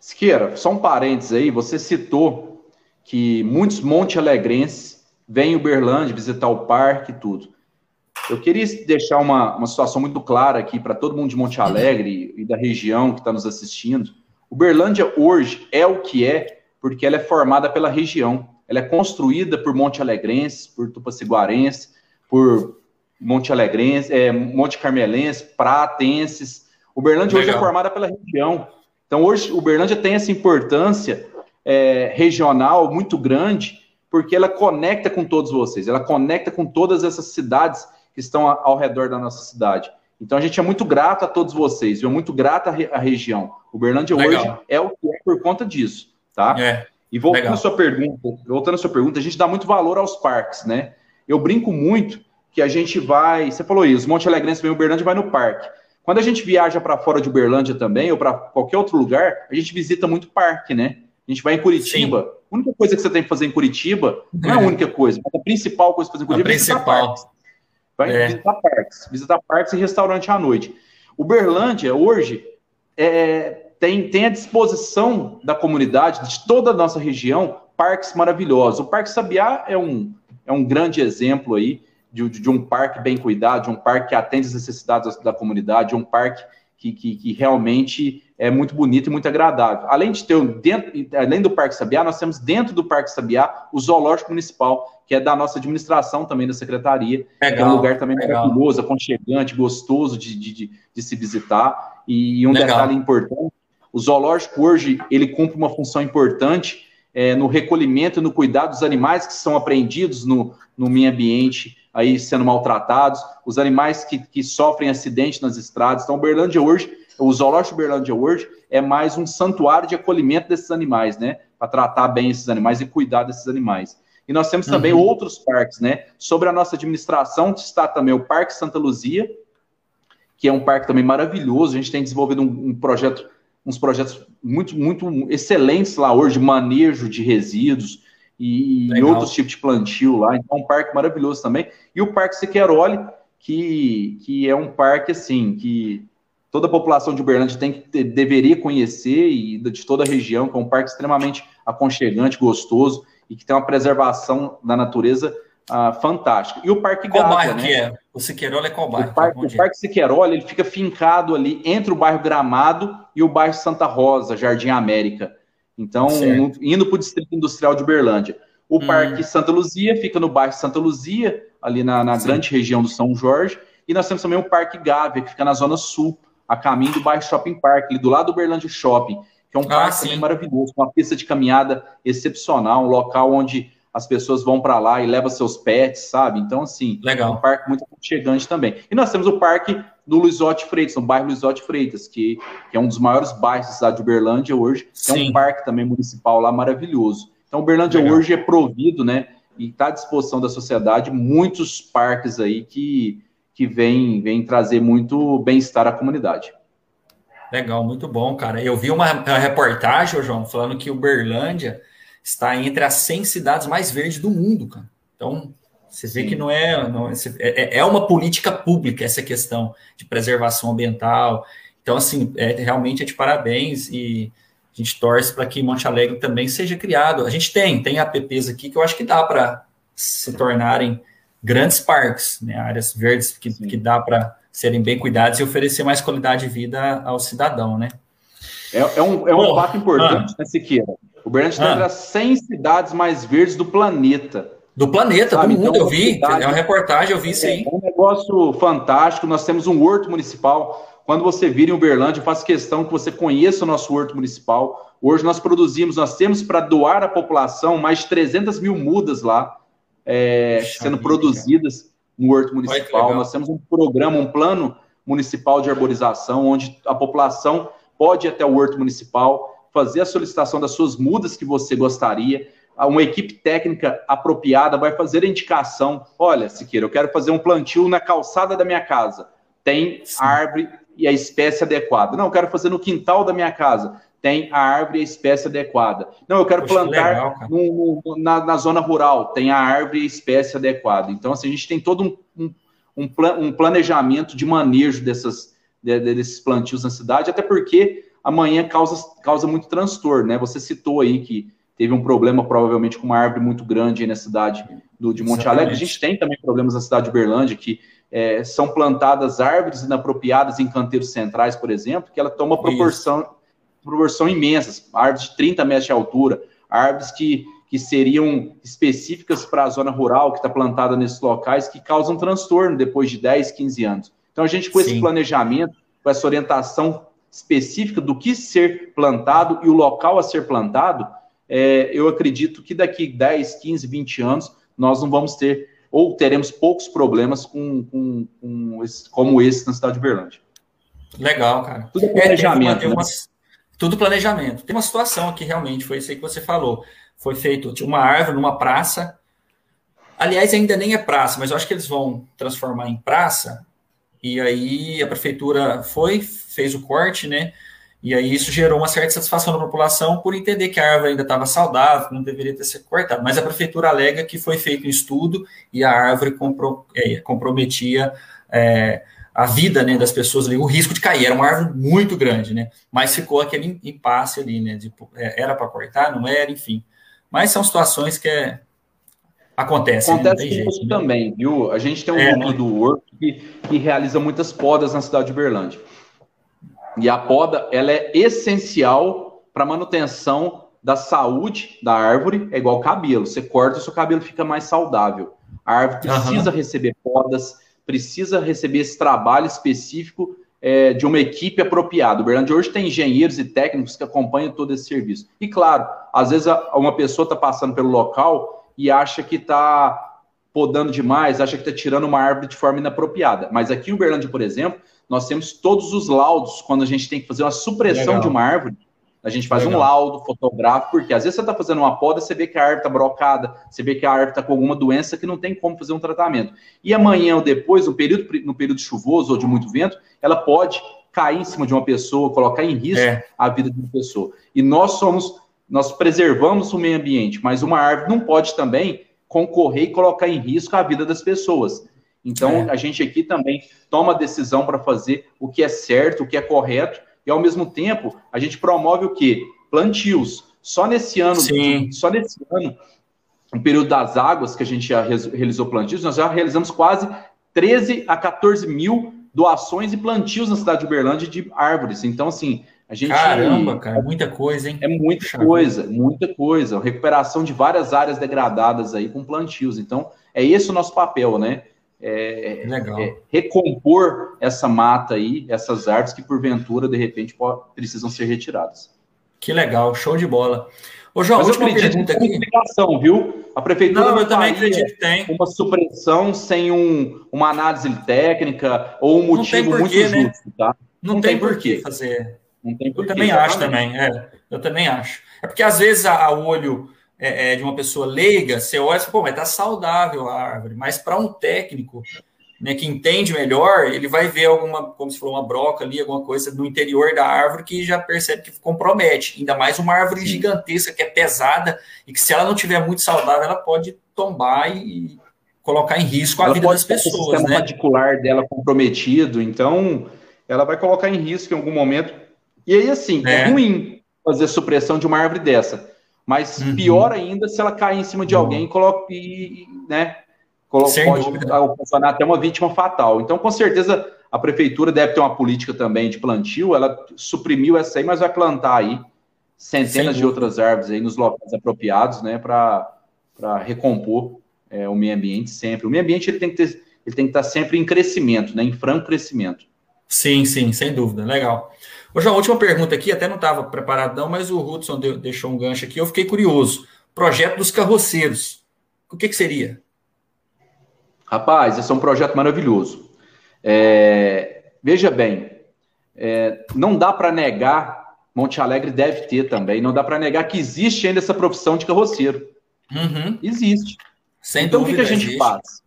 Siqueira, só um parênteses aí, você citou que muitos Monte Alegrenses vêm em Uberlândia visitar o parque e tudo. Eu queria deixar uma, uma situação muito clara aqui para todo mundo de Monte Alegre e da região que está nos assistindo. Uberlândia hoje é o que é porque ela é formada pela região. Ela é construída por Monte Alegrenses, por Tupaciguarenses, por Monte Alegrense, é, Monte Carmelense, Pratenses. Uberlândia Legal. hoje é formada pela região. Então, hoje, Uberlândia tem essa importância é, regional muito grande, porque ela conecta com todos vocês, ela conecta com todas essas cidades que estão ao redor da nossa cidade. Então a gente é muito grato a todos vocês, viu? Muito grato à, região. Uberlândia Legal. hoje é o que é por conta disso, tá? É. E voltando à sua pergunta, voltando à sua pergunta, a gente dá muito valor aos parques, né? Eu brinco muito que a gente vai, você falou isso, Monte Alegrense vem Uberlândia vai no parque. Quando a gente viaja para fora de Uberlândia também, ou para qualquer outro lugar, a gente visita muito parque, né? A gente vai em Curitiba. Sim. A única coisa que você tem que fazer em Curitiba, não é a única coisa, mas a principal coisa que fazer em Curitiba a é visitar parques. Vai é. visitar parques, visitar parques e restaurante à noite. Uberlândia, hoje, é, tem, tem à disposição da comunidade, de toda a nossa região, parques maravilhosos. O Parque Sabiá é um, é um grande exemplo aí de, de um parque bem cuidado, de um parque que atende as necessidades da, da comunidade, de um parque que, que, que, realmente é muito bonito e muito agradável. Além de ter dentro, além do Parque Sabiá, nós temos dentro do Parque Sabiá o Zoológico Municipal, que é da nossa administração também da secretaria. Legal, é um lugar também legal. maravilhoso, aconchegante, gostoso de, de, de, se visitar. E, um legal. detalhe importante: o zoológico hoje ele cumpre uma função importante é, no recolhimento e no cuidado dos animais que são apreendidos no, no meio ambiente aí sendo maltratados, os animais que, que sofrem acidente nas estradas. Então, Uberlândia hoje, o Zoológico Uberlândia hoje é mais um santuário de acolhimento desses animais, né? Para tratar bem esses animais e cuidar desses animais. E nós temos também uhum. outros parques, né? Sobre a nossa administração está também o Parque Santa Luzia, que é um parque também maravilhoso. A gente tem desenvolvido um, um projeto, uns projetos muito, muito excelentes lá hoje, de manejo de resíduos, e, e outros tipos de plantio lá. Então, é um parque maravilhoso também. E o Parque Sequeroli, que, que é um parque assim, que toda a população de Uberlândia tem que deveria conhecer e de toda a região, que é um parque extremamente aconchegante, gostoso e que tem uma preservação da natureza ah, fantástica. E o Parque Qual Gávea, bairro né? que é? O Siqueiroli é qual bairro? O Parque, o parque Siqueiroli, ele fica fincado ali entre o bairro Gramado e o bairro Santa Rosa, Jardim América. Então, certo. indo para o Distrito Industrial de Uberlândia. O hum. Parque Santa Luzia fica no bairro Santa Luzia, ali na, na grande região do São Jorge. E nós temos também o Parque Gávea, que fica na Zona Sul, a caminho do bairro Shopping Park, ali do lado do Uberlândia Shopping, que é um ah, parque também maravilhoso, uma pista de caminhada excepcional, um local onde as pessoas vão para lá e levam seus pets, sabe? Então, assim, Legal. é um parque muito chegante também. E nós temos o parque do Luizote Freitas, no bairro Luizote Freitas, que, que, é um dos maiores bairros da cidade de Uberlândia hoje, que é um parque também municipal lá maravilhoso. Então, Uberlândia Legal. hoje é provido, né, e está à disposição da sociedade muitos parques aí que, que vêm vem trazer muito bem-estar à comunidade. Legal, muito bom, cara. Eu vi uma, uma reportagem, João, falando que Uberlândia está entre as 100 cidades mais verdes do mundo, cara. Então, você vê Sim. que não é, não é, é, é uma política pública essa questão de preservação ambiental. Então, assim, é, realmente é de parabéns e a gente torce para que Monte Alegre também seja criado. A gente tem, tem apps aqui que eu acho que dá para se tornarem grandes parques, né, áreas verdes que, que dá para serem bem cuidados e oferecer mais qualidade de vida ao cidadão, né? É, é um, é um fato importante, ah, né, Siqueira? O Bernardo está entre as 100 cidades mais verdes do planeta. Do planeta, Sabe? do mundo, então, eu vi. Cidade, é uma reportagem, eu vi isso aí. É um negócio fantástico. Nós temos um horto municipal. Quando você vir em Uberlândia, eu faço questão que você conheça o nosso horto municipal. Hoje nós produzimos, nós temos para doar à população mais de 300 mil mudas lá, é, sendo produzidas no horto municipal. Nós temos um programa, um plano municipal de arborização, onde a população pode ir até o horto municipal, fazer a solicitação das suas mudas que você gostaria. Uma equipe técnica apropriada vai fazer a indicação. Olha, Siqueira, eu quero fazer um plantio na calçada da minha casa. Tem Sim. árvore e a espécie adequada. Não, eu quero fazer no quintal da minha casa. Tem a árvore e a espécie adequada. Não, eu quero Poxa, plantar legal, no, na, na, zona rural. Tem a árvore e a espécie adequada. Então, assim, a gente tem todo um, um, um, plan, um planejamento de manejo dessas, de, desses plantios na cidade, até porque amanhã causa, causa muito transtorno, né? Você citou aí que teve um problema provavelmente com uma árvore muito grande na cidade do, de Monte Exatamente. Alegre. A gente tem também problemas na cidade de Uberlândia, que é, são plantadas árvores inapropriadas em canteiros centrais, por exemplo, que ela toma proporção, proporção imensas, árvores de 30 metros de altura, árvores que, que seriam específicas para a zona rural, que está plantada nesses locais, que causam transtorno depois de 10, 15 anos. Então, a gente, com Sim. esse planejamento, com essa orientação específica do que ser plantado e o local a ser plantado, é, eu acredito que daqui 10, 15, 20 anos nós não vamos ter, ou teremos poucos problemas com, com, com esse, como esse na cidade de Berlândia. Legal, cara. Tudo é planejamento. É, uma, né? Tudo planejamento. Tem uma situação aqui realmente, foi isso aí que você falou. Foi feito, uma árvore numa praça. Aliás, ainda nem é praça, mas eu acho que eles vão transformar em praça e aí a prefeitura foi, fez o corte, né? E aí isso gerou uma certa satisfação da população por entender que a árvore ainda estava saudável, não deveria ter sido cortada. Mas a prefeitura alega que foi feito um estudo e a árvore compro, é, comprometia é, a vida né, das pessoas ali, o risco de cair. Era uma árvore muito grande, né? Mas ficou aquele impasse ali, né? De, é, era para cortar, não era, enfim. Mas são situações que é, Acontece. Acontece né? jeito, né? também, viu? A gente tem um é, núcleo né? do Horto que, que realiza muitas podas na cidade de Berlândia. E a poda ela é essencial para a manutenção da saúde da árvore, é igual cabelo. Você corta, o seu cabelo fica mais saudável. A árvore precisa uhum. receber podas, precisa receber esse trabalho específico é, de uma equipe apropriada. O Berlândia hoje tem engenheiros e técnicos que acompanham todo esse serviço. E claro, às vezes uma pessoa está passando pelo local e acha que está podando demais, acha que está tirando uma árvore de forma inapropriada. Mas aqui em Uberlândia, por exemplo, nós temos todos os laudos quando a gente tem que fazer uma supressão Legal. de uma árvore. A gente faz Legal. um laudo fotográfico, porque às vezes você está fazendo uma poda, você vê que a árvore está brocada, você vê que a árvore está com alguma doença que não tem como fazer um tratamento. E amanhã ou depois, no período, no período chuvoso ou de muito vento, ela pode cair em cima de uma pessoa, colocar em risco é. a vida de uma pessoa. E nós somos nós preservamos o meio ambiente, mas uma árvore não pode também concorrer e colocar em risco a vida das pessoas. Então, é. a gente aqui também toma decisão para fazer o que é certo, o que é correto, e ao mesmo tempo, a gente promove o quê? Plantios. Só nesse ano, Sim. só nesse ano, no período das águas que a gente já realizou plantios, nós já realizamos quase 13 a 14 mil doações e plantios na cidade de Uberlândia de árvores. Então, assim, a gente, Caramba, cara, muita coisa, hein? É muita Puxa, coisa, muita coisa. Recuperação de várias áreas degradadas aí com plantios. Então, é esse o nosso papel, né? É, Legal. É recompor essa mata aí, essas árvores que porventura, de repente, precisam ser retiradas. Que legal, show de bola. Ô, João, Mas eu acredito que tem explicação, viu? A prefeitura não, eu também acredito que tem. uma supressão sem um, uma análise técnica ou um motivo muito né? justo, tá? Não, não tem, tem por que fazer não tem eu também acho também, é, eu também acho. É porque às vezes a, a olho é, é, de uma pessoa leiga, você olha e fala, pô, mas tá saudável a árvore. Mas para um técnico, né, que entende melhor, ele vai ver alguma, como se falou, uma broca ali, alguma coisa no interior da árvore que já percebe que compromete. Ainda mais uma árvore Sim. gigantesca que é pesada e que se ela não tiver muito saudável, ela pode tombar e colocar em risco a ela vida das pessoas. O sistema né? radicular dela comprometido, então ela vai colocar em risco em algum momento. E aí, assim, é, é ruim fazer supressão de uma árvore dessa. Mas uhum. pior ainda se ela cair em cima de alguém e, coloca, e né, Sem pode ocasionar até uma vítima fatal. Então, com certeza, a prefeitura deve ter uma política também de plantio. Ela suprimiu essa aí, mas vai plantar aí centenas de outras árvores aí nos locais apropriados, né, para recompor é, o meio ambiente sempre. O meio ambiente ele tem que ter, ele tem que estar sempre em crescimento, né, em franco crescimento. Sim, sim, sem dúvida, legal. Ô, João, última pergunta aqui, até não estava preparado não, mas o Hudson deu, deixou um gancho aqui, eu fiquei curioso. Projeto dos carroceiros, o que, que seria? Rapaz, esse é um projeto maravilhoso. É, veja bem, é, não dá para negar, Monte Alegre deve ter também, não dá para negar que existe ainda essa profissão de carroceiro. Uhum. Existe. Sem então, dúvida, o que, que a gente existe. faz?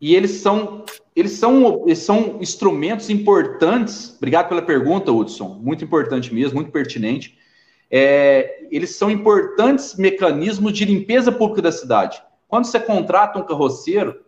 E eles são, eles são, eles são instrumentos importantes. Obrigado pela pergunta, Hudson. Muito importante mesmo, muito pertinente. É, eles são importantes mecanismos de limpeza pública da cidade. Quando você contrata um carroceiro,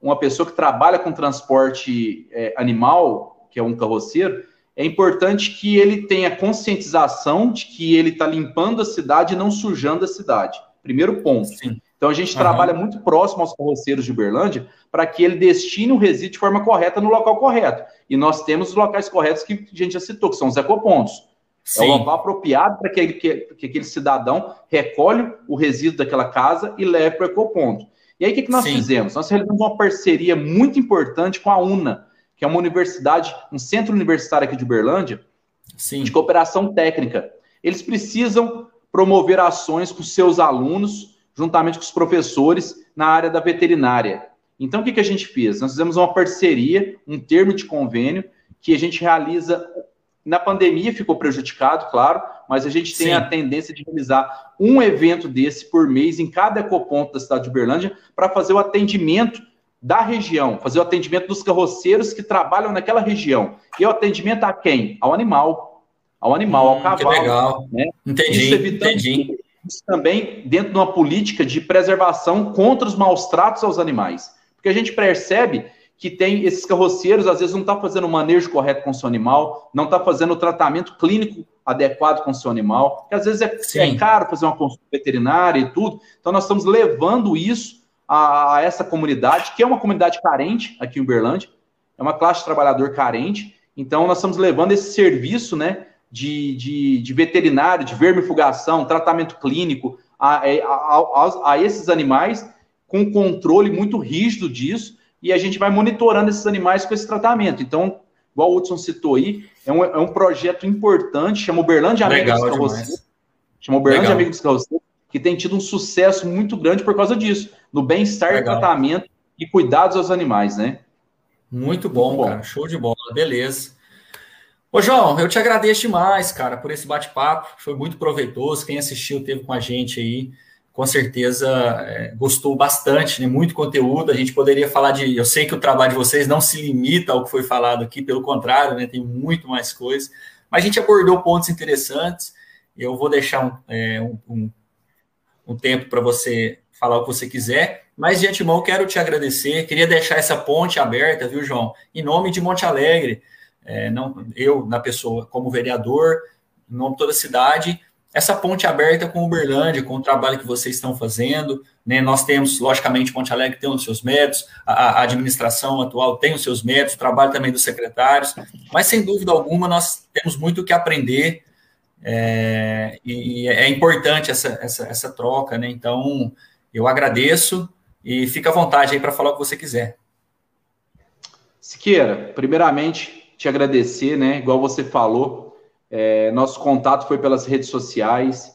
uma pessoa que trabalha com transporte é, animal, que é um carroceiro, é importante que ele tenha conscientização de que ele está limpando a cidade e não sujando a cidade. Primeiro ponto. Sim. Então a gente uhum. trabalha muito próximo aos carroceiros de Uberlândia para que ele destine o resíduo de forma correta no local correto. E nós temos os locais corretos que a gente já citou, que são os ecopontos. Sim. É o local apropriado para que, que, que, aquele cidadão recolhe o resíduo daquela casa e leve para o ecoponto. E aí, o que, que nós Sim. fizemos? Nós realizamos uma parceria muito importante com a UNA, que é uma universidade, um centro universitário aqui de Uberlândia, Sim. de cooperação técnica. Eles precisam promover ações com seus alunos juntamente com os professores na área da veterinária. Então, o que, que a gente fez? Nós fizemos uma parceria, um termo de convênio, que a gente realiza. Na pandemia ficou prejudicado, claro, mas a gente tem Sim. a tendência de realizar um evento desse por mês em cada ecoponto da cidade de Uberlândia para fazer o atendimento da região, fazer o atendimento dos carroceiros que trabalham naquela região. E o atendimento a quem? Ao animal. Ao animal, hum, ao cavalo. Que legal. Né? Entendi, entendi também dentro de uma política de preservação contra os maus tratos aos animais. Porque a gente percebe que tem esses carroceiros, às vezes, não está fazendo o manejo correto com o seu animal, não está fazendo o tratamento clínico adequado com o seu animal, que às vezes é, é, caro fazer uma consulta veterinária e tudo. Então, nós estamos levando isso a, a, essa comunidade, que é uma comunidade carente aqui em Uberlândia, é uma classe de trabalhador carente. Então, nós estamos levando esse serviço, né, de, de, de veterinário, de vermifugação, tratamento clínico a, a, a, a esses animais, com controle muito rígido disso, e a gente vai monitorando esses animais com esse tratamento. Então, igual o Hudson citou aí, é um, é um projeto importante, chama Uberlândia Amigo dos Carroceiros. Chama Uberlândia Amigo dos Carroceiros, que tem tido um sucesso muito grande por causa disso, no bem-estar, tratamento e cuidados aos animais, né? Muito bom, muito bom, cara. Show de bola. Beleza. Ô, João, eu te agradeço demais, cara, por esse bate-papo. Foi muito proveitoso. Quem assistiu teve com a gente aí, com certeza é, gostou bastante, né? Muito conteúdo. A gente poderia falar de. Eu sei que o trabalho de vocês não se limita ao que foi falado aqui, pelo contrário, né? Tem muito mais coisas. Mas a gente abordou pontos interessantes. Eu vou deixar um, é, um, um, um tempo para você falar o que você quiser. Mas de antemão, quero te agradecer. Queria deixar essa ponte aberta, viu, João? Em nome de Monte Alegre é, não, eu, na pessoa, como vereador, em nome de toda a cidade, essa ponte aberta com Uberlândia, com o trabalho que vocês estão fazendo. Né? Nós temos, logicamente, Monte Alegre tem os seus métodos, a, a, administração atual tem os seus métodos, o trabalho também dos secretários, mas sem dúvida alguma nós temos muito o que aprender é, e é importante essa, essa, essa troca, né? Então, eu agradeço e fica à vontade aí para falar o que você quiser. Siqueira, primeiramente, te agradecer, né? Igual você falou, é, nosso contato foi pelas redes sociais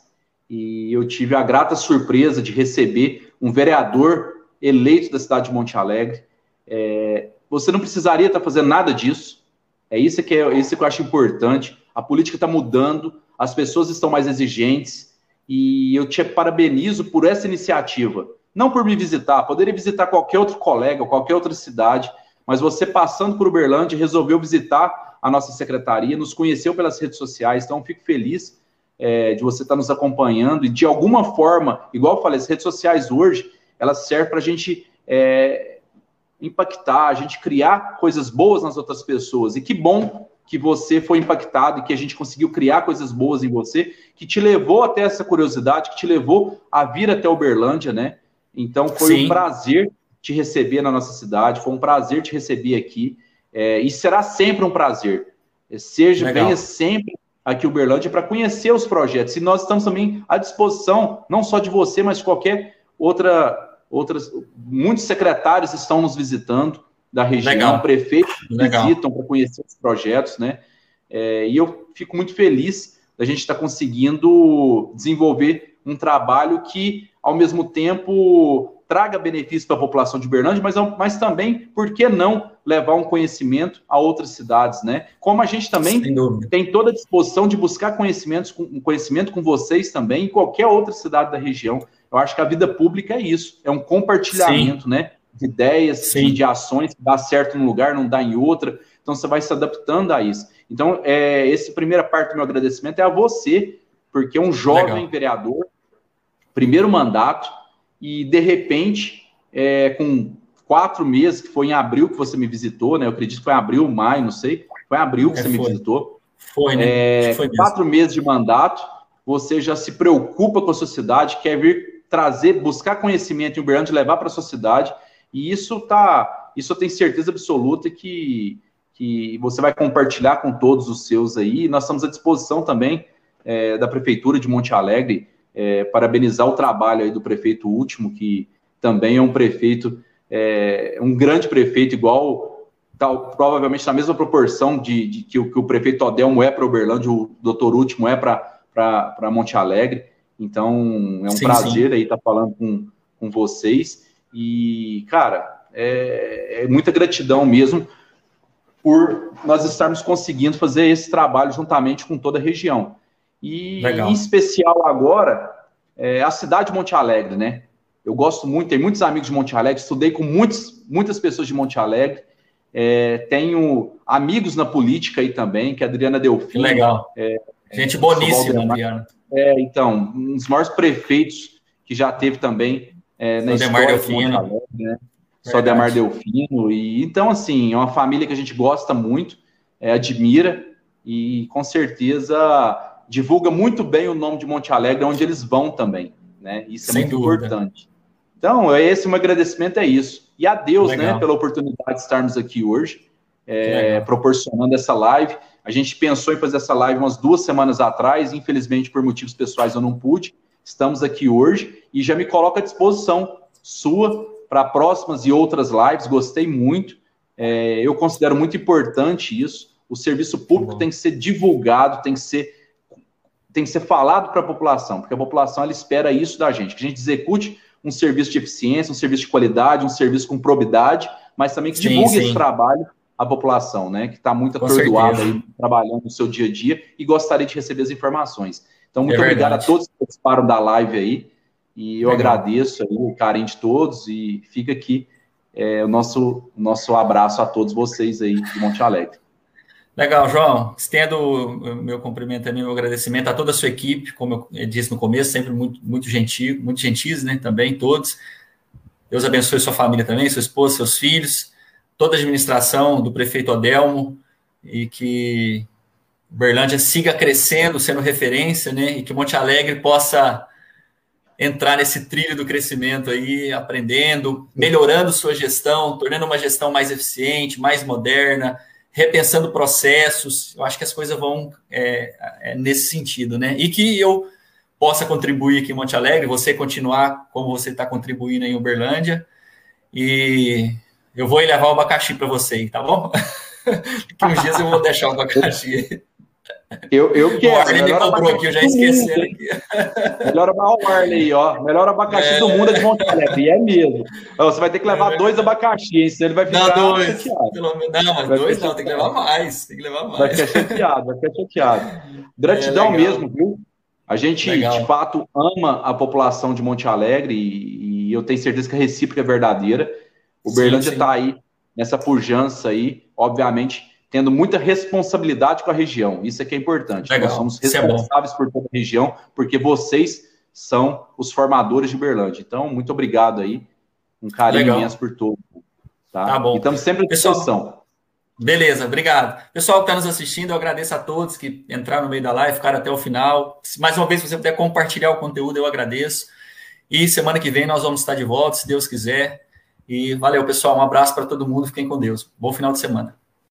e eu tive a grata surpresa de receber um vereador eleito da cidade de Monte Alegre. É, você não precisaria estar fazendo nada disso. É isso que é isso que eu acho importante. A política está mudando, as pessoas estão mais exigentes e eu te parabenizo por essa iniciativa. Não por me visitar, poderia visitar qualquer outro colega, qualquer outra cidade, mas você passando por Uberlândia resolveu visitar a nossa secretaria, nos conheceu pelas redes sociais, então fico feliz é, de você estar nos acompanhando e de alguma forma, igual eu falei, as redes sociais hoje, elas servem para a gente é, impactar, a gente criar coisas boas nas outras pessoas. E que bom que você foi impactado e que a gente conseguiu criar coisas boas em você, que te levou até essa curiosidade, que te levou a vir até Uberlândia, né? Então foi Sim. um prazer te receber na nossa cidade, foi um prazer te receber aqui, é, e será sempre um prazer. É, seja, Legal. venha sempre aqui Uberlândia para conhecer os projetos. E nós estamos também à disposição, não só de você, mas de qualquer outra outras, muitos secretários estão nos visitando da região, Legal. prefeitos Legal. visitam para conhecer os projetos, né? É, e eu fico muito feliz da gente estar tá conseguindo desenvolver um trabalho que, ao mesmo tempo, traga benefício para a população de Uberlândia, mas, mas também, por que não levar um conhecimento a outras cidades, né? Como a gente também tem toda a disposição de buscar conhecimentos, um conhecimento com vocês também, em qualquer outra cidade da região. Eu acho que a vida pública é isso, é um compartilhamento, Sim. né? De ideias, de, de, ações, que dá certo num lugar, não dá em outra. Então você vai se adaptando a isso. Então, é, essa primeira parte do meu agradecimento é a você, porque é um jovem Legal. vereador, primeiro mandato, e de repente, é, com quatro meses, que foi em abril que você me visitou, né? Eu acredito que foi em abril, maio, não sei. Foi em abril que é, você foi. me visitou. Foi, né? É, foi quatro meses de mandato, você já se preocupa com a sociedade, quer vir trazer, buscar conhecimento em Uberlândia levar para a sociedade. E isso tá, isso eu tenho certeza absoluta que, que você vai compartilhar com todos os seus aí. Nós estamos à disposição também é, da Prefeitura de Monte Alegre, é, parabenizar o trabalho aí do prefeito último, que também é um prefeito, é, um grande prefeito, igual, tal, provavelmente na mesma proporção de, de que, o, que o prefeito Odelmo é para Uberlândia, o doutor Último é para Monte Alegre. Então, é um sim, prazer sim. aí estar falando com, com vocês. E, cara, é, é, muita gratidão mesmo por nós estarmos conseguindo fazer esse trabalho juntamente com toda a região. E, Legal. em especial agora, é, a cidade de Monte Alegre, né? Eu gosto muito, tenho muitos amigos de Monte Alegre, estudei com muitos, muitas pessoas de Monte Alegre. É, tenho amigos na política aí também, que é a Adriana Delfim. Legal. É, Gente boníssima, Adriana. É, então, um dos maiores prefeitos que já teve também é, na Demar Delfino. Alegre, né? Só Demar Delfino. E, então, assim, é uma família que a gente gosta muito, é, admira e com certeza divulga muito bem o nome de Monte Alegre, onde eles vão também. Né? Isso é Sem muito dúvida. importante. Então, é esse meu agradecimento é isso. E a Deus, né, Legal. né, pela oportunidade de estarmos aqui hoje, é, proporcionando essa live. A gente pensou em fazer essa live umas duas semanas atrás, infelizmente por motivos pessoais eu não pude. Estamos aqui hoje e já me coloco à disposição sua para próximas e outras lives. Gostei muito. É, eu considero muito importante isso. O serviço público tem que ser divulgado, tem que ser tem que ser falado para a população, porque a população ela espera isso da gente, que a gente execute um serviço de eficiência, um serviço de qualidade, um serviço com probidade, mas também que sim, divulgue sim. esse trabalho a população, né, que está muito atordoada aí, trabalhando no seu dia a dia e gostaria de receber as informações. Então, muito é obrigado a todos que participaram da live aí, e eu Legal. agradeço aí o carinho de todos e fica aqui é, o nosso, nosso abraço a todos vocês aí de Monte Alegre. Legal, João. Estendo o meu cumprimento e meu agradecimento a toda a sua equipe, como eu disse no começo, sempre muito, muito gentil, muito gentis, né? Também todos. Deus abençoe sua família também, sua esposa, seus filhos toda a administração do prefeito Adelmo e que Berlândia siga crescendo, sendo referência, né? E que Monte Alegre possa entrar nesse trilho do crescimento aí, aprendendo, melhorando sua gestão, tornando uma gestão mais eficiente, mais moderna, repensando processos. Eu acho que as coisas vão é, é, nesse sentido, né? E que eu possa contribuir aqui em Monte Alegre, você continuar como você está contribuindo em Uberlândia. E eu vou levar o abacaxi para você, tá bom? que uns dias eu vou deixar o abacaxi. Eu, eu quero. O Arley me cobrou aqui, eu já esqueci aqui. Melhor o Arley, ó. Melhor abacaxi é... do mundo é de Monte Alegre. E é mesmo. Você vai ter que levar é dois abacaxi, hein? Senão ele vai ficar não, dois. chateado. Não, mas vai dois não, tem que levar mais. Tem que levar mais. Vai ficar chateado, vai ficar chateado. Gratidão é, mesmo, viu? A gente, legal. de fato, ama a população de Monte Alegre e, e eu tenho certeza que a recíproca é verdadeira. O Berlândia está aí nessa pujança aí, obviamente, tendo muita responsabilidade com a região. Isso é que é importante. Legal. Nós somos é responsáveis é por toda a região, porque vocês são os formadores de Uberlândia. Então, muito obrigado aí. Um carinho Legal. imenso por todo. Tá? tá bom. E estamos sempre à disposição. Pessoal, beleza, obrigado. Pessoal que está nos assistindo, eu agradeço a todos que entraram no meio da live, ficaram até o final. Mais uma vez, se você puder compartilhar o conteúdo, eu agradeço. E semana que vem nós vamos estar de volta, se Deus quiser. E valeu, pessoal. Um abraço para todo mundo. Fiquem com Deus. Bom final de semana.